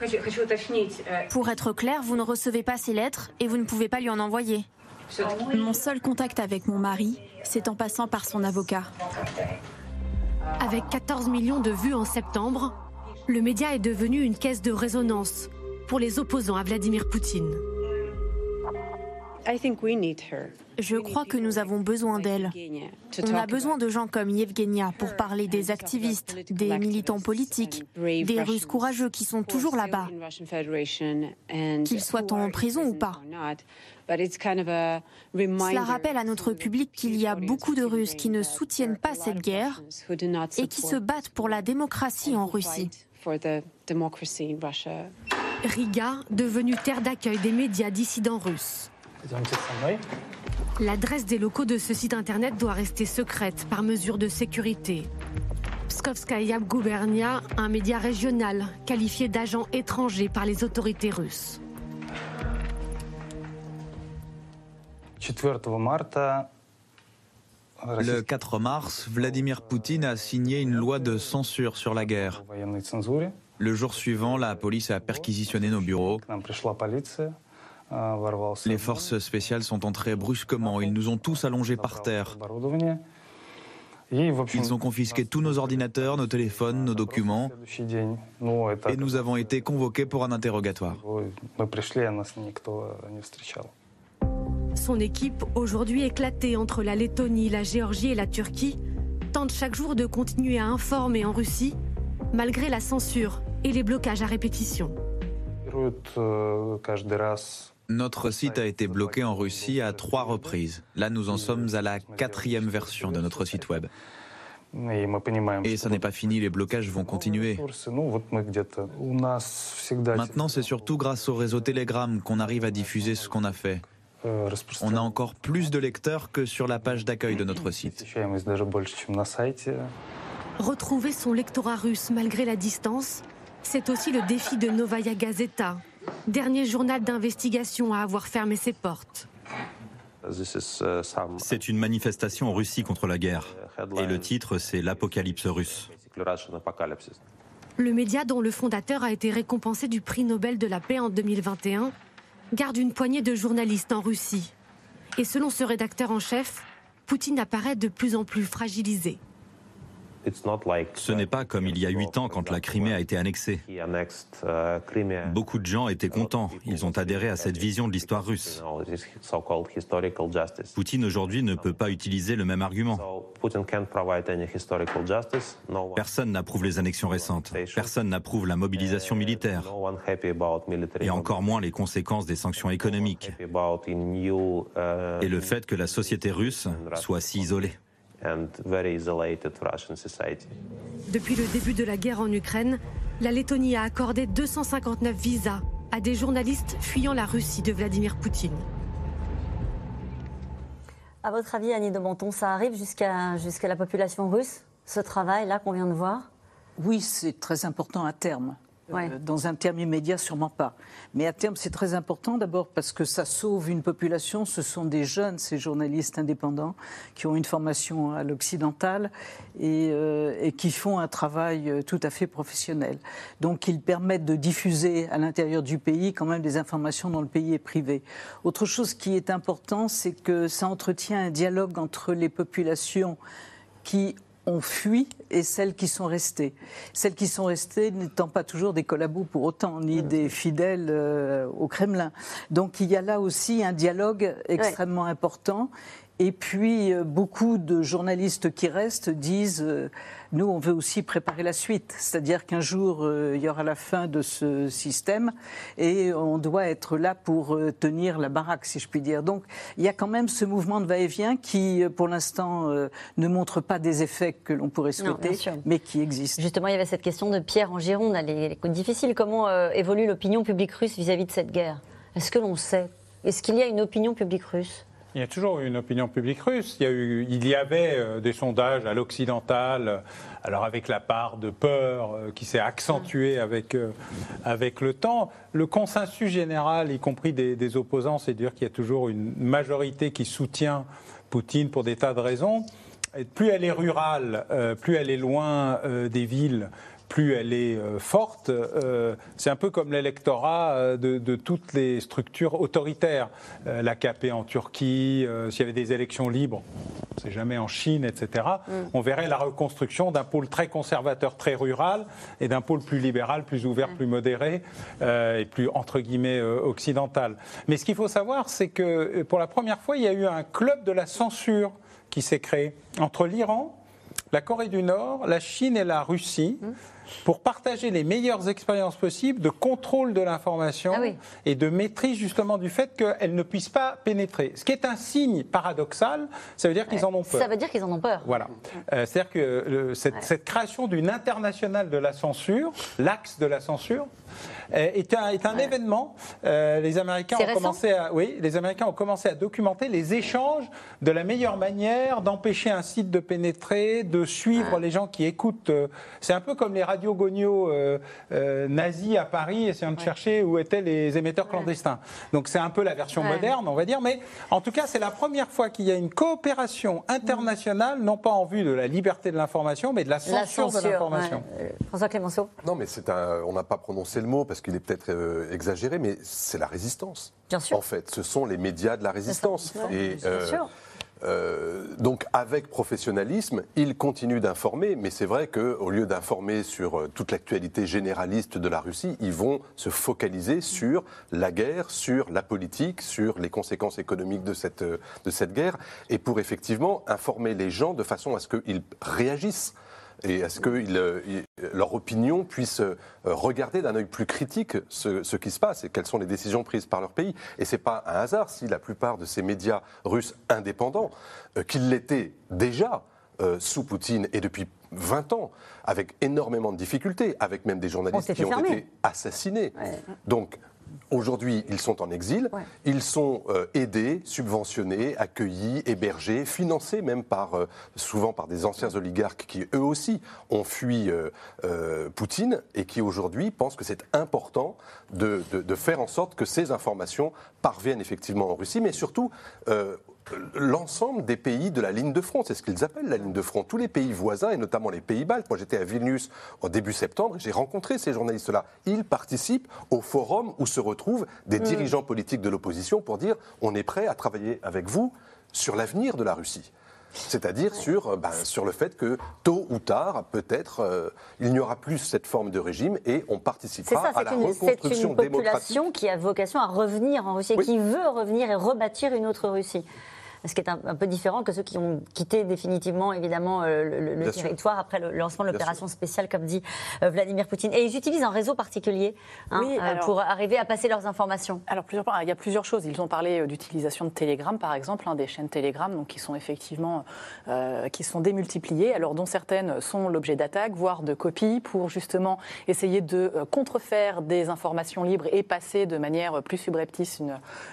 Pour être clair, vous ne recevez pas ces lettres et vous ne pouvez pas lui en envoyer. Mon seul contact avec mon mari, c'est en passant par son avocat. Avec 14 millions de vues en septembre, le média est devenu une caisse de résonance pour les opposants à Vladimir Poutine. Je crois que nous avons besoin d'elle. On a besoin de gens comme Yevgenia pour parler des activistes, des militants politiques, des Russes courageux qui sont toujours là-bas, qu'ils soient en prison ou pas. Cela rappelle à notre public qu'il y a beaucoup de Russes qui ne soutiennent pas cette guerre et qui se battent pour la démocratie en Russie. Riga, devenue terre d'accueil des médias dissidents russes. L'adresse des locaux de ce site internet doit rester secrète par mesure de sécurité. Pskovskaya Gubernia, un média régional qualifié d'agent étranger par les autorités russes. Le 4 mars, Vladimir Poutine a signé une loi de censure sur la guerre. Le jour suivant, la police a perquisitionné nos bureaux. Les forces spéciales sont entrées brusquement. Ils nous ont tous allongés par terre. Ils ont confisqué tous nos ordinateurs, nos téléphones, nos documents. Et nous avons été convoqués pour un interrogatoire. Son équipe, aujourd'hui éclatée entre la Lettonie, la Géorgie et la Turquie, tente chaque jour de continuer à informer en Russie, malgré la censure et les blocages à répétition. Notre site a été bloqué en Russie à trois reprises. Là, nous en sommes à la quatrième version de notre site web. Et ça n'est pas fini, les blocages vont continuer. Maintenant, c'est surtout grâce au réseau Telegram qu'on arrive à diffuser ce qu'on a fait. On a encore plus de lecteurs que sur la page d'accueil de notre site. Retrouver son lectorat russe malgré la distance, c'est aussi le défi de Novaya Gazeta, dernier journal d'investigation à avoir fermé ses portes. C'est une manifestation en Russie contre la guerre. Et le titre, c'est L'Apocalypse russe. Le média dont le fondateur a été récompensé du prix Nobel de la paix en 2021 garde une poignée de journalistes en Russie. Et selon ce rédacteur en chef, Poutine apparaît de plus en plus fragilisé. Ce n'est pas comme il y a huit ans quand la Crimée a été annexée. Beaucoup de gens étaient contents. Ils ont adhéré à cette vision de l'histoire russe. Poutine aujourd'hui ne peut pas utiliser le même argument. Personne n'approuve les annexions récentes. Personne n'approuve la mobilisation militaire. Et encore moins les conséquences des sanctions économiques. Et le fait que la société russe soit si isolée. Depuis le début de la guerre en Ukraine, la Lettonie a accordé 259 visas à des journalistes fuyant la Russie de Vladimir Poutine. À votre avis, Annie de Menton, ça arrive jusqu'à jusqu'à la population russe, ce travail-là qu'on vient de voir? Oui, c'est très important à terme. Euh, dans un terme immédiat, sûrement pas. Mais à terme, c'est très important d'abord parce que ça sauve une population. Ce sont des jeunes, ces journalistes indépendants, qui ont une formation à l'occidental et, euh, et, qui font un travail euh, tout à fait professionnel. Donc, ils permettent de diffuser à l'intérieur du pays quand même des informations dont le pays est privé. Autre chose qui est important, c'est que ça entretient un dialogue entre les populations qui ont fui et celles qui sont restées. Celles qui sont restées n'étant pas toujours des collabos pour autant, ni des fidèles euh, au Kremlin. Donc il y a là aussi un dialogue extrêmement important. Et puis, euh, beaucoup de journalistes qui restent disent euh, nous, on veut aussi préparer la suite. C'est-à-dire qu'un jour, euh, il y aura la fin de ce système et on doit être là pour tenir la baraque, si je puis dire. Donc, il y a quand même ce mouvement de va-et-vient qui, pour l'instant, ne montre pas des effets que l'on pourrait souhaiter, mais qui existe. Justement, il y avait cette question de Pierre en Gironde. Elle est difficile. Comment évolue l'opinion publique russe vis-à-vis -vis de cette guerre? Est-ce que l'on sait? Est-ce qu'il y a une opinion publique russe? Il y a toujours une opinion publique russe. Il y, eu, il y avait euh, des sondages à l'occidental, euh, alors avec la part de peur euh, qui s'est accentuée avec, avec le temps. Le consensus général, y compris des, opposants, c'est de dire qu'il y a toujours une majorité qui soutient Poutine pour des tas de raisons. plus elle est rurale, plus elle est loin des villes, plus elle est euh, forte. Euh, c'est un peu comme l'électorat euh, de, toutes les structures autoritaires. L'AKP en Turquie, s'il y avait des élections libres, c'est jamais en Chine, etc., mm. on verrait la reconstruction d'un pôle très conservateur, très rural, et d'un pôle plus libéral, plus ouvert, mm. plus modéré, et plus, entre guillemets, occidental. Mais ce qu'il faut savoir, c'est que pour la première fois, il y a eu un club de la censure qui s'est créé entre l'Iran, la Corée du Nord, la Chine et la Russie. Mm pour partager les meilleures expériences possibles de contrôle de l'information ah et de maîtrise justement du fait qu'elle ne puisse pas pénétrer. Ce qui est un signe paradoxal, ça veut dire qu'ils en ont peur. Ça veut dire qu'ils en ont peur. Voilà. Euh, c'est-à-dire que cette, création d'une internationale de la censure, l'axe de la censure, euh, est un, est un événement. Euh, les Américains ont commencé à, oui, les Américains ont commencé à documenter les échanges de la meilleure manière d'empêcher un site de pénétrer, de suivre les gens qui écoutent. C'est un peu comme les radio Gogno euh, euh, nazis à Paris, essayant de chercher où étaient les émetteurs clandestins. Donc c'est un peu la version moderne, on va dire, mais en tout cas c'est la première fois qu'il y a une coopération internationale, non pas en vue de la liberté de l'information, mais de la censure, de l'information. Euh, François Clémenceau Non, mais c'est un, on n'a pas prononcé le mot parce qu'il est peut-être exagéré, mais c'est la résistance. Bien sûr. En fait, ce sont les médias de la résistance. Et, Bien sûr. Euh, donc avec professionnalisme, il continue d'informer, mais c'est vrai qu'au lieu d'informer sur euh, toute l'actualité généraliste de la Russie, ils vont se focaliser sur la guerre, sur la politique, sur les conséquences économiques de cette, euh, de cette guerre, et pour effectivement informer les gens de façon à ce qu'ils réagissent et est-ce que euh, leur opinion puisse euh, regarder d'un œil plus critique ce, qui se passe et quelles sont les décisions prises par leur pays? Et ce n'est pas un hasard si la plupart de ces médias russes indépendants, euh, qu'ils l'étaient déjà, sous Poutine et depuis 20 ans, avec énormément de difficultés, avec même des journalistes qui ont été assassinés. Donc, Aujourd'hui, ils sont en exil. Ils sont euh, aidés, subventionnés, accueillis, hébergés, financés même par, euh, souvent par des anciens oligarques qui, eux aussi, ont fui euh, Poutine et qui, aujourd'hui, pensent que c'est important de, de, faire en sorte que ces informations parviennent effectivement en Russie, mais surtout l'ensemble des pays de la ligne de front. C'est ce qu'ils appellent la ligne de front. Tous les pays voisins, et notamment les pays baltes. Moi, j'étais à Vilnius en début septembre et j'ai rencontré ces journalistes-là. Ils participent au forum où se retrouvent des mm. dirigeants politiques de l'opposition pour dire on est prêt à travailler avec vous sur l'avenir de la Russie. C'est-à-dire sur, euh, ben, sur le fait que tôt ou tard, peut-être, euh, il n'y aura plus cette forme de régime et on participera à la reconstruction démocratique. C'est une population qui a vocation à revenir en Russie, qui veut revenir et rebâtir une autre Russie. Ce qui est un, peu différent que ceux qui ont quitté définitivement, évidemment, le, territoire après le lancement de l'opération spéciale, comme dit Vladimir Poutine. Et ils utilisent un réseau particulier hein, pour arriver à passer leurs informations. Alors, plusieurs, il y a plusieurs choses. Ils ont parlé d'utilisation de Telegram, par exemple, hein, des chaînes Telegram, donc qui sont effectivement qui sont démultipliées, alors dont certaines sont l'objet d'attaques, voire de copies, pour justement essayer de contrefaire des informations libres et passer de manière plus subreptice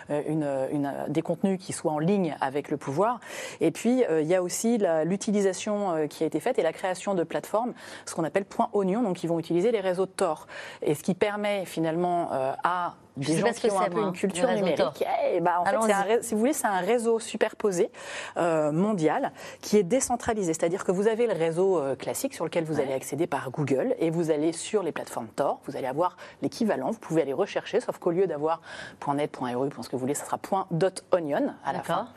une, une, des contenus qui soient en ligne avec le pouvoir. Et puis, il y a aussi l'utilisation qui a été faite et la création de plateformes, ce qu'on appelle point oignon, donc ils vont utiliser les réseaux Tor. Et ce qui permet finalement à des gens qui ont un peu une culture numérique. Eh ben, en fait, si vous voulez, c'est un réseau superposé euh, mondial qui est décentralisé. C'est-à-dire que vous avez le réseau euh, classique sur lequel vous allez accéder par Google et vous allez sur les plateformes Tor, vous allez avoir l'équivalent, vous pouvez aller rechercher, sauf qu'au lieu d'avoir .net, .ru, ce que vous voulez, ça sera .onion à la fin.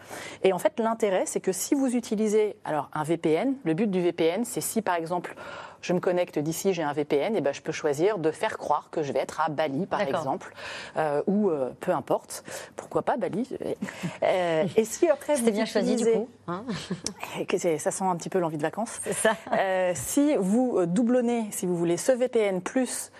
Et en fait, l'intérêt, c'est que si vous utilisez alors un VPN, le but du VPN, c'est si par exemple je me connecte d'ici, j'ai un VPN, et ben je peux choisir de faire croire que je vais être à Bali, par exemple, euh, ou euh, peu importe. Pourquoi pas Bali euh, Et si après vous bien choisi du coup. Hein ça sent un petit peu l'envie de vacances. Ça. si vous doublonnez, si vous voulez, ce VPN plus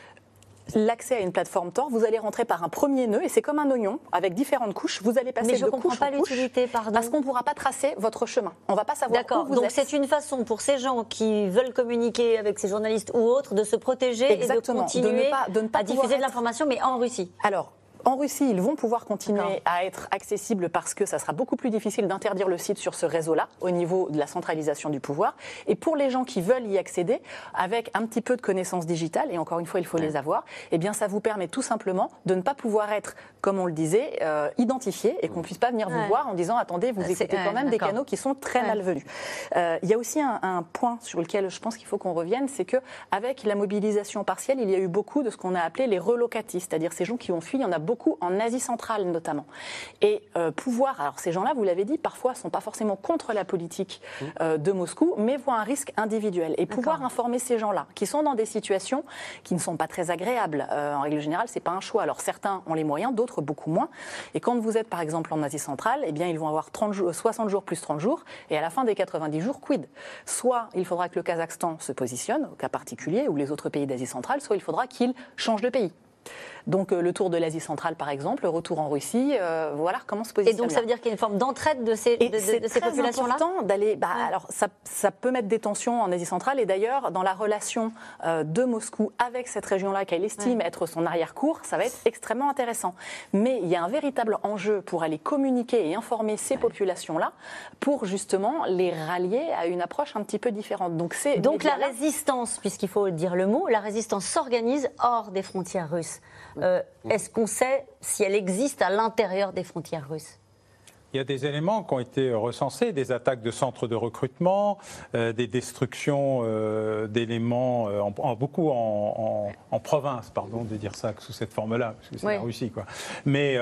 l'accès à une plateforme Tor, vous allez rentrer par un premier nœud et c'est comme un oignon avec différentes couches. Vous allez passer Mais je de comprends pas l'utilité, pardon. Parce qu'on ne pourra pas tracer votre chemin. On ne va pas savoir où vous Donc c'est une façon pour ces gens qui veulent communiquer avec ces journalistes ou autres de se protéger et de continuer de ne pas, à diffuser de l'information, mais en Russie. Alors, en Russie, ils vont pouvoir continuer à être accessibles parce que ça sera beaucoup plus difficile d'interdire le site sur ce réseau-là au niveau de la centralisation du pouvoir. Et pour les gens qui veulent y accéder, avec un petit peu de connaissances digitales, et encore une fois, il faut les avoir, eh bien, ça vous permet tout simplement de ne pas pouvoir être, comme on le disait, euh, identifié et qu'on ne puisse pas venir vous voir en disant attendez, vous écoutez quand même des canaux qui sont très malvenus. Euh, il y a aussi un, un, point sur lequel je pense qu'il faut qu'on revienne, c'est que avec la mobilisation partielle, il y a eu beaucoup de ce qu'on a appelé les relocatistes, c'est-à-dire ces gens qui ont fui. Il y en a beaucoup en Asie centrale notamment. Et euh, pouvoir, alors ces gens-là, vous l'avez dit, parfois ne sont pas forcément contre la politique mmh. euh, de Moscou, mais voient un risque individuel. Et pouvoir informer ces gens-là, qui sont dans des situations qui ne sont pas très agréables, euh, en règle générale, c'est pas un choix. Alors certains ont les moyens, d'autres beaucoup moins. Et quand vous êtes par exemple en Asie centrale, eh bien ils vont avoir 30 jours, 60 jours plus 30 jours, et à la fin des 90 jours, quid? Soit il faudra que le Kazakhstan se positionne, au cas particulier, ou les autres pays d'Asie centrale, soit il faudra qu'il change de pays. Donc euh, le tour de l'Asie centrale, par exemple, le retour en Russie, euh, voilà comment se positionner. Et donc ça veut dire qu'il y a une forme d'entraide de ces, de, ces populations-là? important d'aller. Bah, Alors ça, ça, peut mettre des tensions en Asie centrale et d'ailleurs dans la relation euh, de Moscou avec cette région-là qu'elle estime être son arrière-cour, ça va être extrêmement intéressant. Mais il y a un véritable enjeu pour aller communiquer et informer ces populations-là pour justement les rallier à une approche un petit peu différente. Donc c'est donc la résistance, puisqu'il faut dire le mot, la résistance s'organise hors des frontières russes. Euh, est-ce qu'on sait si elle existe à l'intérieur des frontières russes? Il y a des éléments qui ont été recensés, des attaques de centres de recrutement, euh, des destructions euh, d'éléments, euh, en, beaucoup en, province, pardon de dire ça sous cette forme-là, parce que c'est la Russie. Quoi. Mais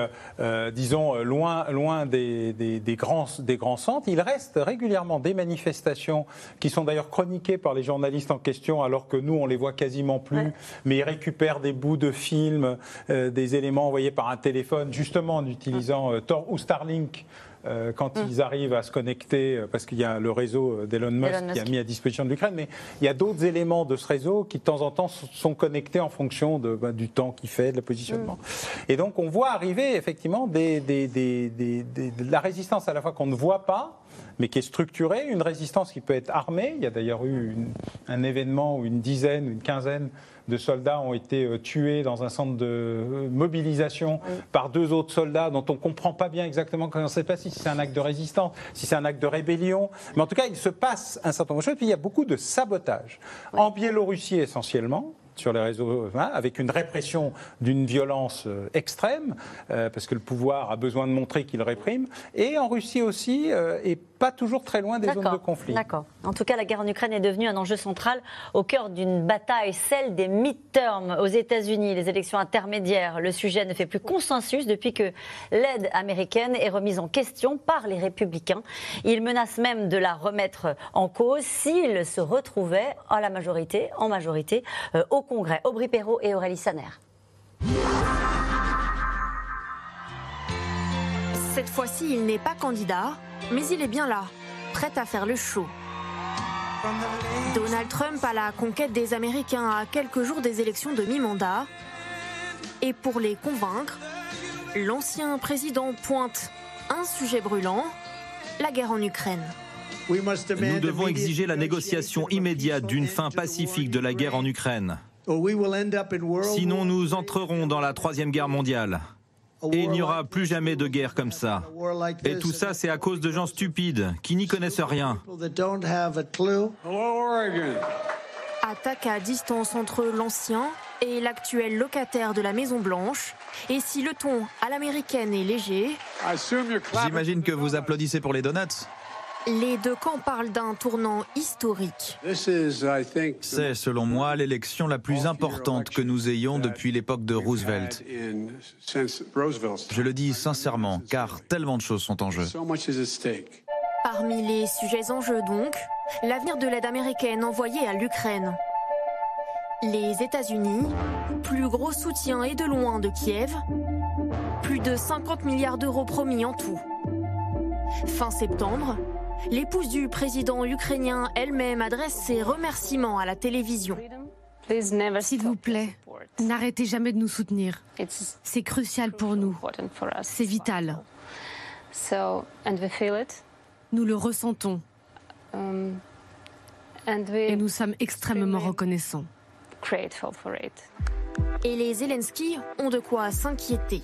disons, loin, loin des, des, grands, des grands centres, il reste régulièrement des manifestations qui sont d'ailleurs chroniquées par les journalistes en question, alors que nous, on les voit quasiment plus, mais ils récupèrent des bouts de films, des éléments envoyés par un téléphone, justement en utilisant Tor ou Starlink euh, quand mm. ils arrivent à se connecter, euh, parce qu'il y a le réseau euh, d'Elon Musk, qui a mis à disposition de l'Ukraine, mais il y a d'autres éléments de ce réseau qui de temps en temps sont connectés en fonction de, bah, du temps qu'il fait, de le positionnement. Mm. Et donc on voit arriver effectivement des, des, de la résistance à la fois qu'on ne voit pas, mais qui est structurée, une résistance qui peut être armée. Il y a d'ailleurs eu un événement où une dizaine, une quinzaine de soldats ont été euh, tués dans un centre de euh, mobilisation par deux autres soldats dont on ne comprend pas bien exactement, on ne sait pas si c'est un acte de résistance, si c'est un acte de rébellion. Mais en tout cas, il se passe un certain nombre de choses. Puis il y a beaucoup de sabotage. En Biélorussie essentiellement, sur les réseaux, hein, avec une répression d'une violence euh, extrême, parce que le pouvoir a besoin de montrer qu'il réprime, et en Russie aussi, et pas toujours très loin des zones de conflit. D'accord. En tout cas, la guerre en Ukraine est devenue un enjeu central au cœur d'une bataille, celle des midterms aux États-Unis, les élections intermédiaires. Le sujet ne fait plus consensus depuis que l'aide américaine est remise en question par les républicains. Ils menacent même de la remettre en cause s'ils se retrouvaient à la majorité, en majorité, euh, au Congrès. Aubry Perrault et Aurélie Saner. Cette fois-ci, il n'est pas candidat, mais il est bien là, prêt à faire le show. Donald Trump à la conquête des Américains à quelques jours des élections de mi-mandat. Et pour les convaincre, l'ancien président pointe un sujet brûlant, la guerre en Ukraine. Nous devons exiger la négociation immédiate d'une fin pacifique de la guerre en Ukraine. Sinon, nous entrerons dans la Troisième Guerre mondiale. Et il n'y aura plus jamais de guerre comme ça. Et tout ça, c'est à cause de gens stupides qui n'y connaissent rien. Attaque à distance entre l'ancien et l'actuel locataire de la Maison Blanche. Et si le ton à l'américaine est léger... J'imagine que vous applaudissez pour les donuts les deux camps parlent d'un tournant historique. C'est, selon moi, l'élection la plus importante que nous ayons depuis l'époque de Roosevelt. Je le dis sincèrement, car tellement de choses sont en jeu. Parmi les sujets en jeu, donc, l'avenir de l'aide américaine envoyée à l'Ukraine. Les États-Unis, plus gros soutien et de loin de Kiev, plus de 50 milliards d'euros promis en tout. Fin septembre, L'épouse du président ukrainien elle-même adresse ses remerciements à la télévision. S'il vous plaît, n'arrêtez jamais de nous soutenir. C'est crucial pour nous. C'est vital. Nous le ressentons. Um, Et nous sommes extrêmement reconnaissants. Et les Zelensky ont de quoi s'inquiéter.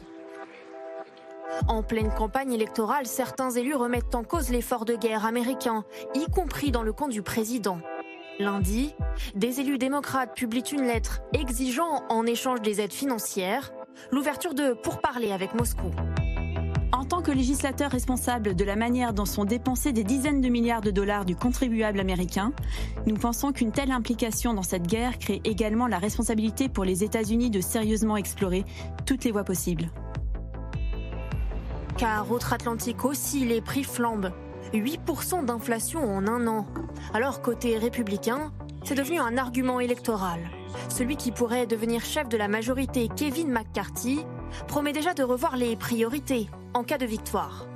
En pleine campagne électorale, certains élus remettent en cause l'effort de guerre américain, y compris dans le camp du président. Lundi, des élus démocrates publient une lettre exigeant, en échange des aides financières, l'ouverture de pourparlers avec Moscou. En tant que législateur responsable de la manière dont sont dépensés des dizaines de milliards de dollars du contribuable américain, nous pensons qu'une telle implication dans cette guerre crée également la responsabilité pour les États-Unis de sérieusement explorer toutes les voies possibles. Car outre-Atlantique aussi, les prix flambent. 8% d'inflation en un an. Alors côté républicain, c'est devenu un argument électoral. Celui qui pourrait devenir chef de la majorité, Kevin McCarthy, promet déjà de revoir les priorités en cas de victoire.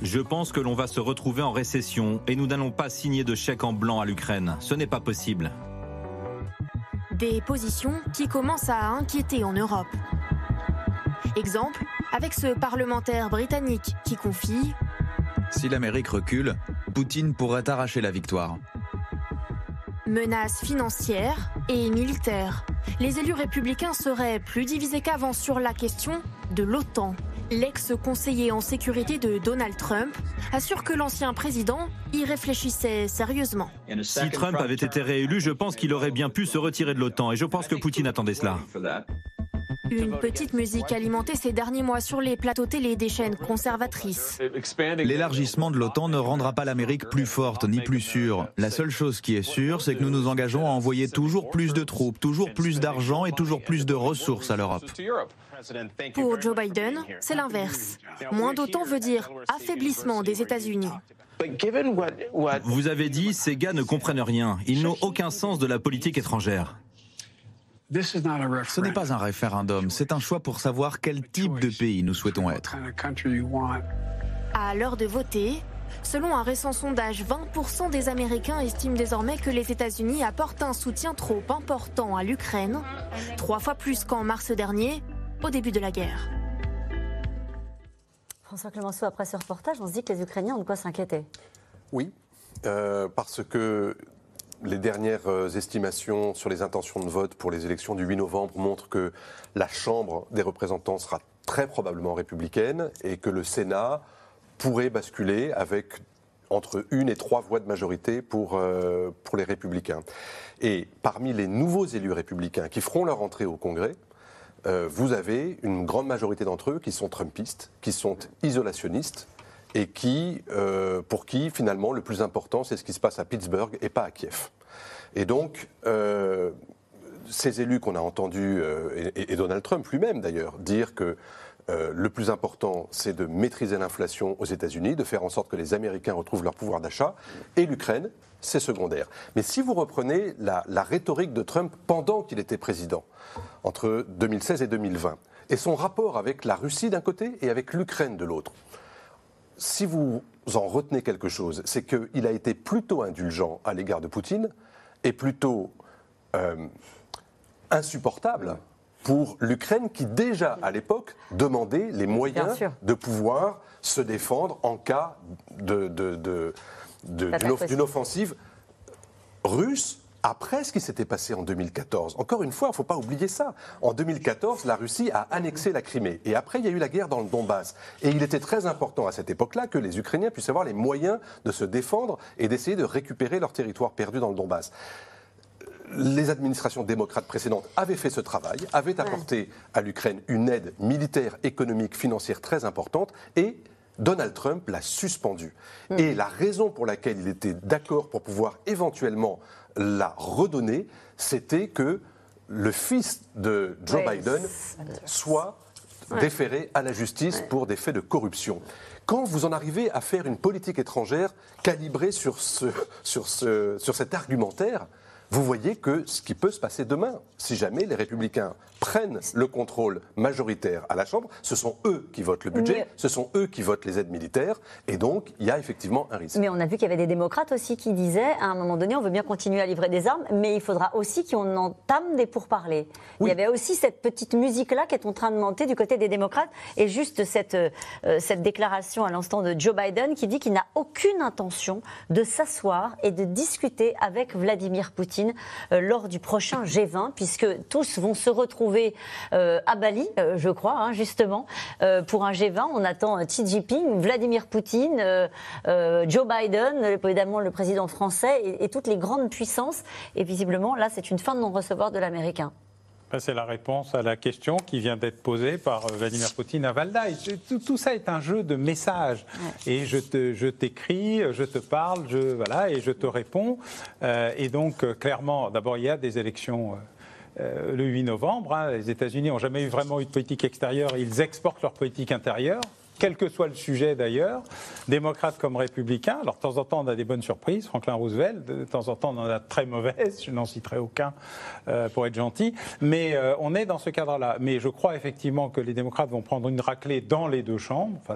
Je pense que l'on va se retrouver en récession et nous n'allons pas signer de chèque en blanc à l'Ukraine. Ce n'est pas possible. Des positions qui commencent à inquiéter en Europe. Exemple, avec ce parlementaire britannique qui confie Si l'Amérique recule, Poutine pourrait arracher la victoire. Menaces financières et militaires. Les élus républicains seraient plus divisés qu'avant sur la question de l'OTAN. L'ex-conseiller en sécurité de Donald Trump assure que l'ancien président y réfléchissait sérieusement. Si Trump avait été réélu, je pense qu'il aurait bien pu se retirer de l'OTAN et je pense que Poutine attendait cela. Une petite musique alimentée ces derniers mois sur les plateaux télé des chaînes conservatrices. L'élargissement de l'OTAN ne rendra pas l'Amérique plus forte ni plus sûre. La seule chose qui est sûre, c'est que nous nous engageons à envoyer toujours plus de troupes, toujours plus d'argent et toujours plus de ressources à l'Europe. Pour Joe Biden, c'est l'inverse. Moins d'OTAN veut dire affaiblissement des États-Unis. Vous avez dit, ces gars ne comprennent rien. Ils n'ont aucun sens de la politique étrangère. Ce n'est pas un référendum, c'est un choix pour savoir quel type de pays nous souhaitons être. À l'heure de voter, selon un récent sondage, 20% des Américains estiment désormais que les États-Unis apportent un soutien trop important à l'Ukraine, trois fois plus qu'en mars dernier, au début de la guerre. François Clemenceau, après ce reportage, on se dit que les Ukrainiens ont de quoi s'inquiéter. Oui, euh, parce que les dernières euh, estimations sur les intentions de vote pour les élections du 8 novembre montrent que la Chambre des représentants sera très probablement républicaine et que le Sénat pourrait basculer avec entre une et trois voix de majorité pour, euh, les républicains. Et parmi les nouveaux élus républicains qui feront leur entrée au Congrès, euh, vous avez une grande majorité d'entre eux qui sont trumpistes, qui sont isolationnistes, et qui, euh, pour qui finalement le plus important c'est ce qui se passe à Pittsburgh et pas à Kiev. Et donc, euh, ces élus qu'on a entendus, euh, et, Donald Trump lui-même d'ailleurs, dire que le plus important, c'est de maîtriser l'inflation aux États-Unis, de faire en sorte que les Américains retrouvent leur pouvoir d'achat, et l'Ukraine, c'est secondaire. Mais si vous reprenez la rhétorique de Trump pendant qu'il était président, entre 2016 et 2020, et son rapport avec la Russie d'un côté et avec l'Ukraine de l'autre, si vous en retenez quelque chose, c'est qu'il a été plutôt indulgent à l'égard de Poutine et plutôt euh, insupportable pour l'Ukraine qui déjà à l'époque demandait les moyens de pouvoir se défendre en cas d'une offensive russe après ce qui s'était passé en 2014. Encore une fois, il ne faut pas oublier ça. En 2014, la Russie a annexé la Crimée. Et après, il y a eu la guerre dans le Donbass. Et il était très important à cette époque-là que les Ukrainiens puissent avoir les moyens de se défendre et d'essayer de récupérer leur territoire perdu dans le Donbass les administrations démocrates précédentes avaient fait ce travail, avaient apporté à l'Ukraine une aide militaire, économique, financière très importante et Donald Trump l'a suspendu. Hmm. Et la raison pour laquelle il était d'accord pour pouvoir éventuellement la redonner, c'était que le fils de Joe Biden soit déféré à la justice pour des faits de corruption. Quand vous en arrivez à faire une politique étrangère calibrée sur, ce, sur, ce, sur cet argumentaire, vous voyez que ce qui peut se passer demain, si jamais les républicains prennent le contrôle majoritaire à la Chambre, ce sont eux qui votent le budget, ce sont eux qui votent les aides militaires, et donc il y a effectivement un risque. Mais on a vu qu'il y avait des démocrates aussi qui disaient, à un moment donné, on veut bien continuer à livrer des armes, mais il faudra aussi qu'on entame des pourparlers. Il y avait aussi cette petite musique-là qui est en train de monter du côté des démocrates, et juste cette, euh, cette déclaration à l'instant de Joe Biden qui dit qu'il n'a aucune intention de s'asseoir et de discuter avec Vladimir Poutine euh, lors du prochain G20, puisque tous vont se retrouver euh, à Bali, euh, je crois, hein, justement, pour un G20. On attend Xi Jinping, Vladimir Poutine, Joe Biden, évidemment le président français et, et toutes les grandes puissances. Et visiblement, là, c'est une fin de non-recevoir de l'américain. C'est la réponse à la question qui vient d'être posée par euh, Vladimir Poutine à Valda. tout, ça est un jeu de messages. Et je t'écris, je, je, te parle, je, voilà, et je te réponds. Euh, et donc, euh, clairement, d'abord, il y a des élections. le 8 novembre. Hein. Les États-Unis n'ont jamais eu vraiment eu de politique extérieure. Ils exportent leur politique intérieure quel que soit le sujet d'ailleurs, démocrates comme républicains. Alors de temps en temps, on a des bonnes surprises, Franklin Roosevelt, de temps en temps, on en a de très mauvaises, je n'en citerai aucun euh, pour être gentil, mais euh, on est dans ce cadre-là. Mais je crois effectivement que les démocrates vont prendre une raclée dans les deux chambres. Enfin,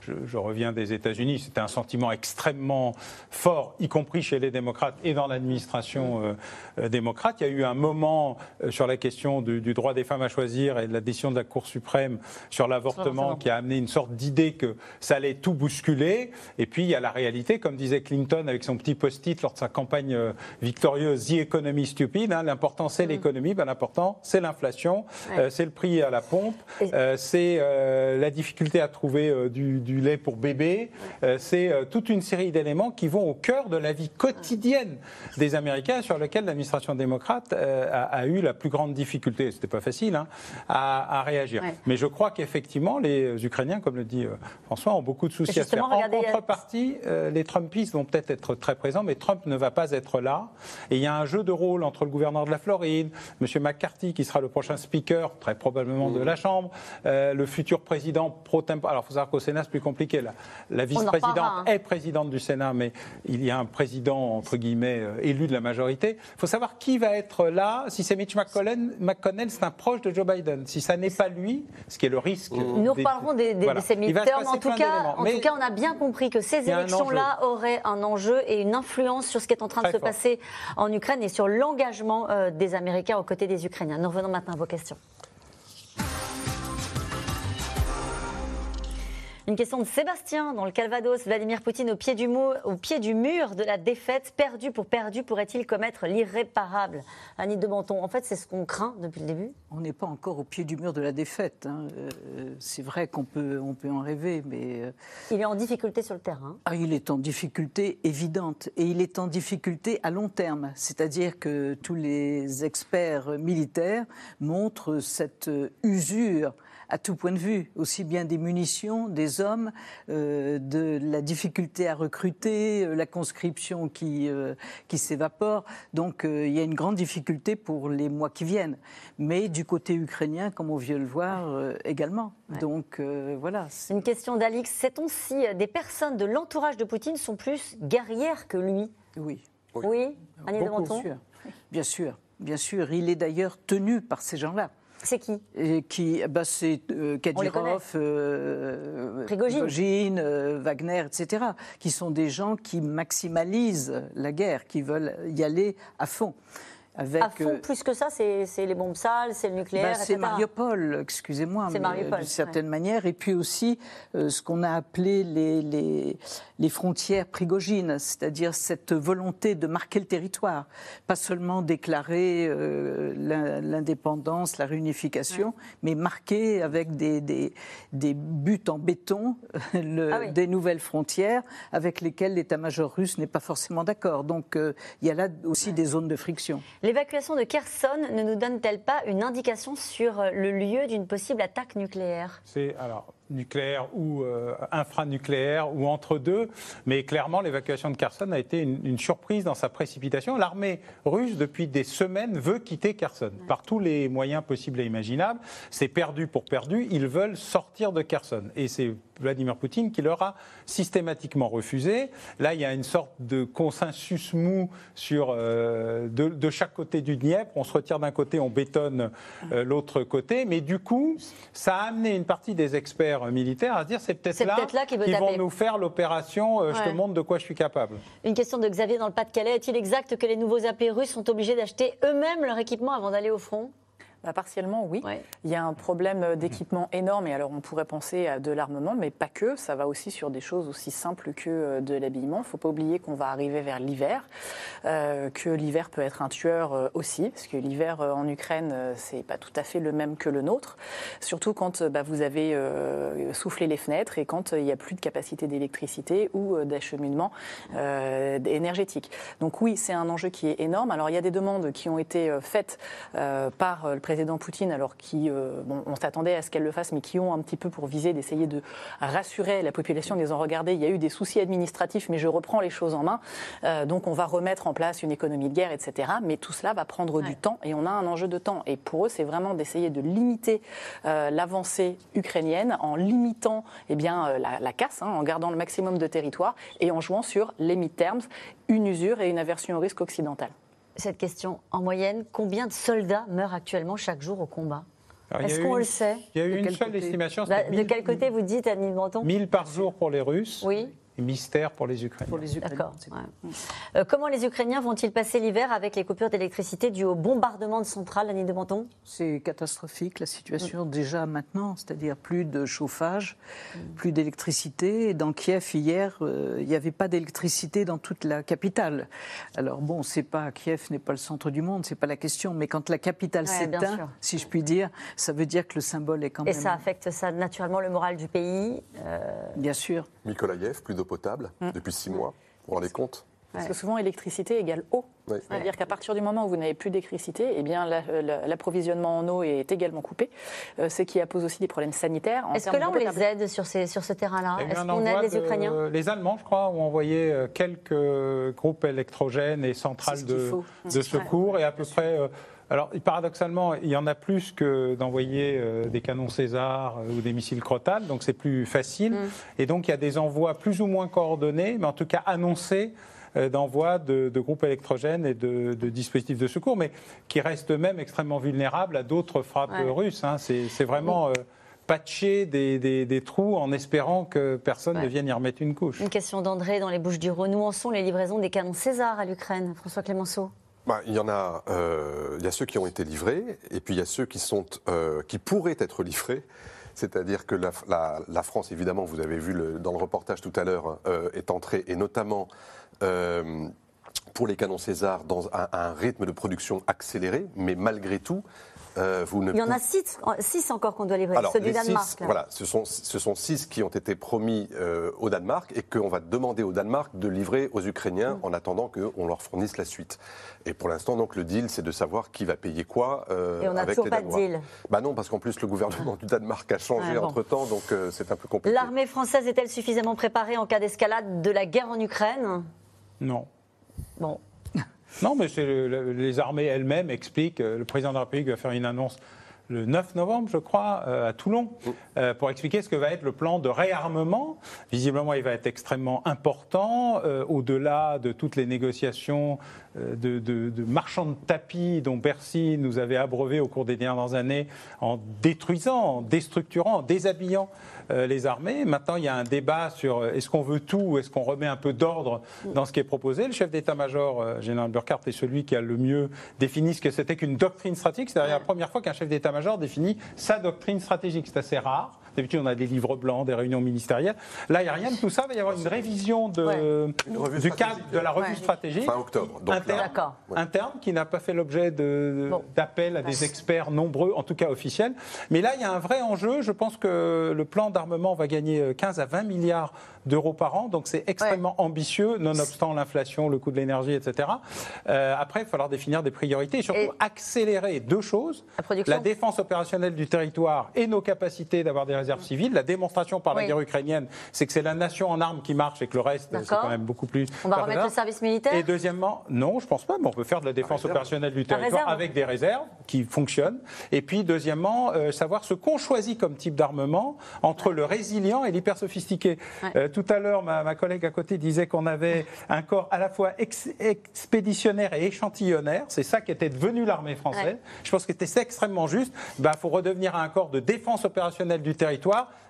je, je reviens des États-Unis, c'était un sentiment extrêmement fort, y compris chez les démocrates et dans l'administration euh, démocrate. Il y a eu un moment sur la question du, du, droit des femmes à choisir et de la décision de la Cour suprême sur l'avortement qui a amené une sorte d'idée que ça allait tout bousculer. Et puis il y a la réalité, comme disait Clinton avec son petit post-it lors de sa campagne euh, victorieuse, The Economy Stupid. Hein, l'important c'est mm. l'économie, ben, l'important c'est l'inflation, euh, c'est le prix à la pompe, euh, c'est la difficulté à trouver du, lait pour bébé, c'est toute une série d'éléments qui vont au cœur de la vie quotidienne des Américains sur lequel l'administration démocrate a, eu la plus grande difficulté. C'était pas facile hein, à, réagir. Mais je crois qu'effectivement les Ukrainiens, comme le dit euh, François, ont beaucoup de soucis à faire. En contrepartie, euh, les Trumpistes vont peut-être être très présents, mais Trump ne va pas être là. Et il y a un jeu de rôle entre le gouverneur de la Floride, M. McCarthy, qui sera le prochain speaker, très probablement de la Chambre, euh, le futur président pro tempore. Alors, il faut savoir qu'au Sénat, c'est plus compliqué. La, la vice-présidente hein. est présidente du Sénat, mais il y a un président, entre guillemets, élu de la majorité. Il faut savoir qui va être là. Si c'est Mitch McConnell, McConnell c'est un proche de Joe Biden. Si ça n'est pas lui, ce qui est le risque. Nous reparlerons des, des, en tout, cas, en tout cas, on a bien compris que ces élections-là auraient un enjeu et une influence sur ce qui est en train de se passer en Ukraine et sur l'engagement euh, des Américains aux côtés des Ukrainiens. Nous revenons maintenant à vos questions. Une question de Sébastien dans le Calvados. Vladimir Poutine au pied du, au pied du mur de la défaite, perdu pour perdu, pourrait-il commettre l'irréparable? Annie de Menton, en fait, c'est ce qu'on craint depuis le début On n'est pas encore au pied du mur de la défaite. Hein. Euh, c'est vrai qu'on peut, on peut en rêver, mais. Euh, il est en difficulté sur le terrain. Ah, il est en difficulté évidente. Et il est en difficulté à long terme. C'est-à-dire que tous les experts militaires montrent cette usure à tout point de vue, aussi bien des munitions, des des hommes, de la difficulté à recruter, la conscription qui, qui s'évapore. Donc il y a une grande difficulté pour les mois qui viennent. Mais du côté ukrainien, comme on vient le voir, également. Donc voilà. Une question d'Alix. Sait-on si des personnes de l'entourage de Poutine sont plus guerrières que lui? Oui. Oui, Annie de Bien sûr, bien sûr. Il est d'ailleurs tenu par ces gens-là. C'est qui? Qui, bah C'est euh, Kadyrov, euh, Prigogine, euh, Wagner, etc., qui sont des gens qui maximalisent la guerre, qui veulent y aller à fond. Avec, à fond, euh, plus que ça, c'est les bombes sales, c'est le nucléaire, bah, C'est Mariupol, excusez-moi, d'une certaine manière. Et puis aussi euh, ce qu'on a appelé les, les, les frontières prigogines, c'est-à-dire cette volonté de marquer le territoire, pas seulement déclarer euh, l'indépendance, la réunification, mais marquer avec des, des, des, buts en béton le, ah des nouvelles frontières avec lesquelles l'état-major russe n'est pas forcément d'accord. Donc il y a là aussi des zones de friction. L'évacuation de Kherson ne nous donne-t-elle pas une indication sur le lieu d'une possible attaque nucléaire? C'est alors nucléaire ou euh, infranucléaire ou entre deux. Mais clairement, l'évacuation de Kherson a été une, surprise dans sa précipitation. L'armée russe, depuis des semaines, veut quitter Kherson par tous les moyens possibles et imaginables. C'est perdu pour perdu. Ils veulent sortir de Kherson. Et c'est Vladimir Poutine qui leur a systématiquement refusé. Là, il y a une sorte de consensus mou sur, euh, de, chaque côté du Dniepr. On se retire d'un côté, on bétonne euh, l'autre côté. Mais du coup, ça a amené une partie des experts militaire à se dire c'est peut-être là, qu'ils vont nous faire l'opération euh, je te montre de quoi je suis capable. Une question de Xavier dans le Pas-de-Calais. Est-il exact que les nouveaux appelés russes sont obligés d'acheter eux-mêmes leur équipement avant d'aller au front? Bah, partiellement, oui. Il y a un problème d'équipement énorme, et alors on pourrait penser à de l'armement, mais pas que. Ça va aussi sur des choses aussi simples que euh, de l'habillement. Il ne faut pas oublier qu'on va arriver vers l'hiver, euh, que l'hiver peut être un tueur euh, aussi, parce que l'hiver en Ukraine, c'est pas tout à fait le même que le nôtre. Surtout quand bah, vous avez soufflé les fenêtres et quand il n'y a plus de capacité d'électricité ou d'acheminement énergétique. Donc oui, c'est un enjeu qui est énorme. Alors il y a des demandes qui ont été faites par le président président Poutine, alors qui, euh, on s'attendait à ce qu'elle le fasse, mais qui ont un petit peu pour viser d'essayer de rassurer la population en disant regardez, il y a eu des soucis administratifs, mais je reprends les choses en main. Euh, donc on va remettre en place une économie de guerre, etc. Mais tout cela va prendre du temps et on a un enjeu de temps. Et pour eux, c'est vraiment d'essayer de limiter euh, l'avancée ukrainienne en limitant eh bien, la, casse, hein, en gardant le maximum de territoire et en jouant sur les mid-terms, une usure et une aversion au risque occidental cette question. En moyenne, combien de soldats meurent actuellement chaque jour au combat Est-ce qu'on le sait Il y a eu une seule estimation. Bah, de quel côté vous dites, Annie Menton 1000 par jour pour les Russes. Oui mystère pour les Ukrainiens. Pour les D'accord. Euh, comment les Ukrainiens vont-ils passer l'hiver avec les coupures d'électricité dues au bombardement de centrales, Annie de Menton? C'est catastrophique la situation déjà maintenant, c'est-à-dire plus de chauffage, mm. plus d'électricité. Dans Kiev hier, euh, il n'y avait pas d'électricité dans toute la capitale. Alors bon, c'est pas Kiev n'est pas le centre du monde, c'est pas la question, mais quand la capitale s'éteint, si je puis dire, ça veut dire que le symbole est quand même. Et ça affecte ça naturellement le moral du pays. Euh, bien sûr. Mikolaïev, plus de potable mm. depuis six mois. Vous vous rendez compte? Parce que souvent, électricité égale eau. C'est-à-dire qu'à partir du moment où vous n'avez plus d'électricité, eh bien, l'approvisionnement en eau est également coupé, euh, ce qui pose aussi des problèmes sanitaires. Est-ce que là, on les aide sur, ces, sur ce terrain-là? Eh Est-ce qu'on aide les Ukrainiens? Les Allemands, je crois, ont envoyé euh, quelques groupes électrogènes et centrales de, de, secours, et à peu près... Euh, alors, paradoxalement, il y en a plus que d'envoyer euh, des canons César euh, ou des missiles Crotal, donc c'est plus facile. Mm. Et donc, il y a des envois plus ou moins coordonnés, mais en tout cas annoncés euh, d'envoi de, groupes électrogènes et de, dispositifs de secours, mais qui restent eux-mêmes extrêmement vulnérables à d'autres frappes russes. Hein. C'est vraiment patcher des, trous en espérant que personne ne vienne y remettre une couche. Une question d'André dans les Bouches du Rhône. Où en sont les livraisons des canons César à l'Ukraine François Clémenceau? Bah, il y en a, euh, il y a ceux qui ont été livrés, et puis il y a ceux qui, sont, euh, qui pourraient être livrés. C'est-à-dire que la, France, évidemment, vous avez vu le, dans le reportage tout à l'heure, euh, est entrée, et notamment pour les canons César, dans un, rythme de production accéléré, mais malgré tout, Euh, vous ne Il y en a six, six encore qu'on doit livrer, ceux du Danemark. voilà, ce sont, ce sont six qui ont été promis euh, au Danemark et qu'on va demander au Danemark de livrer aux Ukrainiens mm. en attendant qu'on leur fournisse la suite. Et pour l'instant, donc, le deal, c'est de savoir qui va payer quoi. Euh, et on n'a toujours pas de deal. Bah non, parce qu'en plus, le gouvernement du Danemark a changé entre-temps, donc c'est un peu compliqué. L'armée française est-elle suffisamment préparée en cas d'escalade de la guerre en Ukraine? Non. Bon, non, mais les armées elles-mêmes expliquent. Euh, le président de la République va faire une annonce le 9 novembre, je crois, euh, à Toulon, euh, pour expliquer ce que va être le plan de réarmement. Visiblement, il va être extrêmement important, au-delà de toutes les négociations de, de, marchands de tapis dont Bercy nous avait abreuvé au cours des dernières années en détruisant, en déstructurant, en déshabillant euh, les armées. Maintenant, il y a un débat sur euh, est-ce qu'on veut tout ou est-ce qu'on remet un peu d'ordre dans ce qui est proposé. Le chef d'état-major, euh, général Burkhardt, est celui qui a le mieux défini ce que c'était qu'une doctrine stratégique. C'est la première fois qu'un chef d'état-major définit sa doctrine stratégique. C'est assez rare. D'habitude, on a des livres blancs, des réunions ministérielles. Là, il n'y a rien de tout ça. Il va y avoir une révision de, du cadre de la revue stratégique. Fin octobre. Donc interne, interne, qui n'a pas fait l'objet d'appels à des experts nombreux, en tout cas officiels. Mais là, il y a un vrai enjeu. Je pense que le plan d'armement va gagner 15 à 20 milliards d'euros par an. Donc c'est extrêmement ambitieux, nonobstant l'inflation, le coût de l'énergie, etc. Euh, après, il va falloir définir des priorités et surtout accélérer deux choses. La, défense opérationnelle du territoire et nos capacités d'avoir des réserves civiles. La démonstration par la guerre ukrainienne, c'est que c'est la nation en armes qui marche et que le reste, c'est quand même beaucoup plus... On va remettre le service militaire Et deuxièmement, non, je pense pas, mais on peut faire de la défense opérationnelle du territoire avec des réserves qui fonctionnent. Et puis, deuxièmement, euh, savoir ce qu'on choisit comme type d'armement entre le résilient et l'hyper sophistiqué. Euh, tout à l'heure, ma, collègue à côté disait qu'on avait un corps à la fois expéditionnaire et échantillonnaire. C'est ça qui était devenu l'armée française. Je pense que c'était extrêmement juste. Il bah, faut redevenir un corps de défense opérationnelle du territoire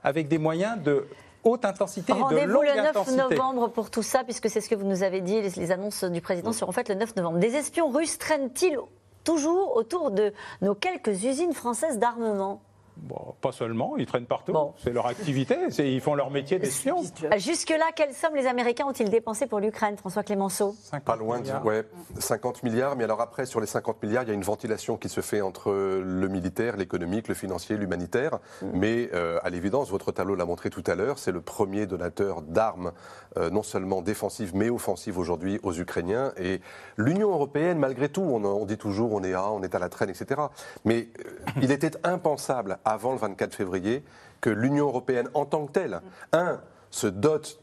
avec des moyens de haute intensité et de longue intensité. le 9 novembre pour tout ça, puisque c'est ce que vous nous avez dit, les, annonces du président seront faites le 9 novembre. Des espions russes traînent-ils toujours autour de nos quelques usines françaises d'armement? Bon, pas seulement, ils traînent partout. C'est leur activité, ils font leur métier d'espion. Jusque-là, quelles sommes les Américains ont-ils dépensé pour l'Ukraine, François Clémenceau? Pas loin de ouais, 50 milliards, mais alors après, sur les 50 milliards, il y a une ventilation qui se fait entre le militaire, l'économique, le financier, l'humanitaire. Mm. Mais euh, à l'évidence, votre tableau l'a montré tout à l'heure, c'est le premier donateur d'armes, euh, non seulement défensives, mais offensives aujourd'hui aux Ukrainiens. Et l'Union européenne, malgré tout, on, dit toujours on est à, on est à la traîne, etc. Mais euh, il était impensable avant le 24 février que l'Union européenne en tant que telle, un, se dote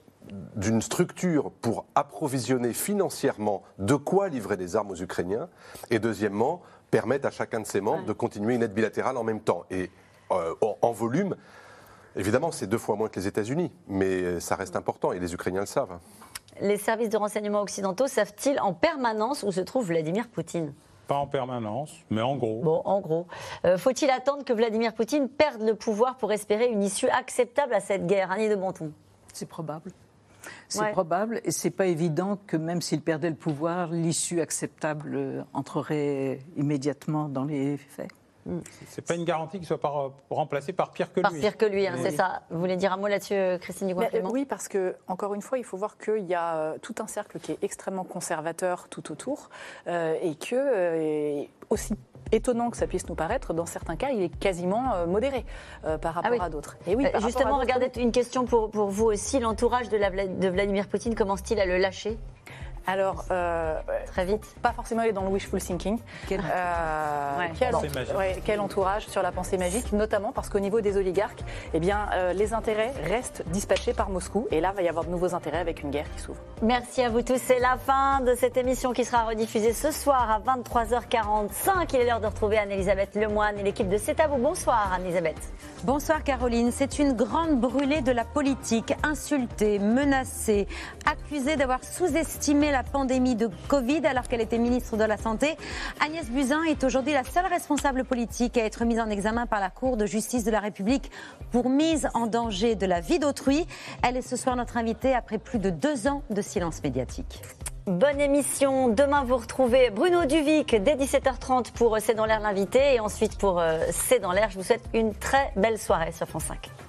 d'une structure pour approvisionner financièrement de quoi livrer des armes aux Ukrainiens, et deuxièmement, permettre à chacun de ses membres de continuer une aide bilatérale en même temps. Et euh, en volume, évidemment, c'est deux fois moins que les États-Unis, mais ça reste important, et les Ukrainiens le savent. Les services de renseignement occidentaux savent-ils en permanence où se trouve Vladimir Poutine? Pas en permanence, mais en gros. Bon, en gros. Euh, faut-il attendre que Vladimir Poutine perde le pouvoir pour espérer une issue acceptable à cette guerre Annie de Bonton C'est probable. C'est probable et c'est pas évident que même s'il perdait le pouvoir, l'issue acceptable entrerait immédiatement dans les faits. C'est pas une garantie qu'il soit pas remplacé par pire que lui. Par pire que lui, hein, c'est ça. Vous voulez dire un mot là-dessus, Christine Dugois Oui, parce que encore une fois, il faut voir qu'il y a euh, tout un cercle qui est extrêmement conservateur tout autour euh, et que euh, aussi étonnant que ça puisse nous paraître, dans certains cas, il est quasiment modéré par ah rapport à d'autres. Et oui, justement, regardez une question pour, pour vous aussi. L'entourage de, de Vladimir Poutine commence-t-il à le lâcher alors, euh, très vite. Pas forcément aller dans le wishful thinking. Quel, euh, quel, entourage sur la pensée magique, notamment parce qu'au niveau des oligarques, eh bien, euh, les intérêts restent dispatchés par Moscou. Et là, il va y avoir de nouveaux intérêts avec une guerre qui s'ouvre. Merci à vous tous. C'est la fin de cette émission qui sera rediffusée ce soir à 23h45. Il est l'heure de retrouver Anne-Elisabeth Lemoine et l'équipe de C'est à vous. Bonsoir, Anne-Elisabeth. Bonsoir, Caroline. C'est une grande brûlée de la politique, insultée, menacée, accusée d'avoir sous-estimé la la pandémie de Covid alors qu'elle était ministre de la Santé. Agnès Buzyn est aujourd'hui la seule responsable politique à être mise en examen par la Cour de justice de la République pour mise en danger de la vie d'autrui. Elle est ce soir notre invitée après plus de deux ans de silence médiatique. Bonne émission. Demain, vous retrouvez Bruno Duvic dès 17h30 pour C'est dans l'air l'invité et ensuite pour euh, C'est dans l'air. Je vous souhaite une très belle soirée sur France 5.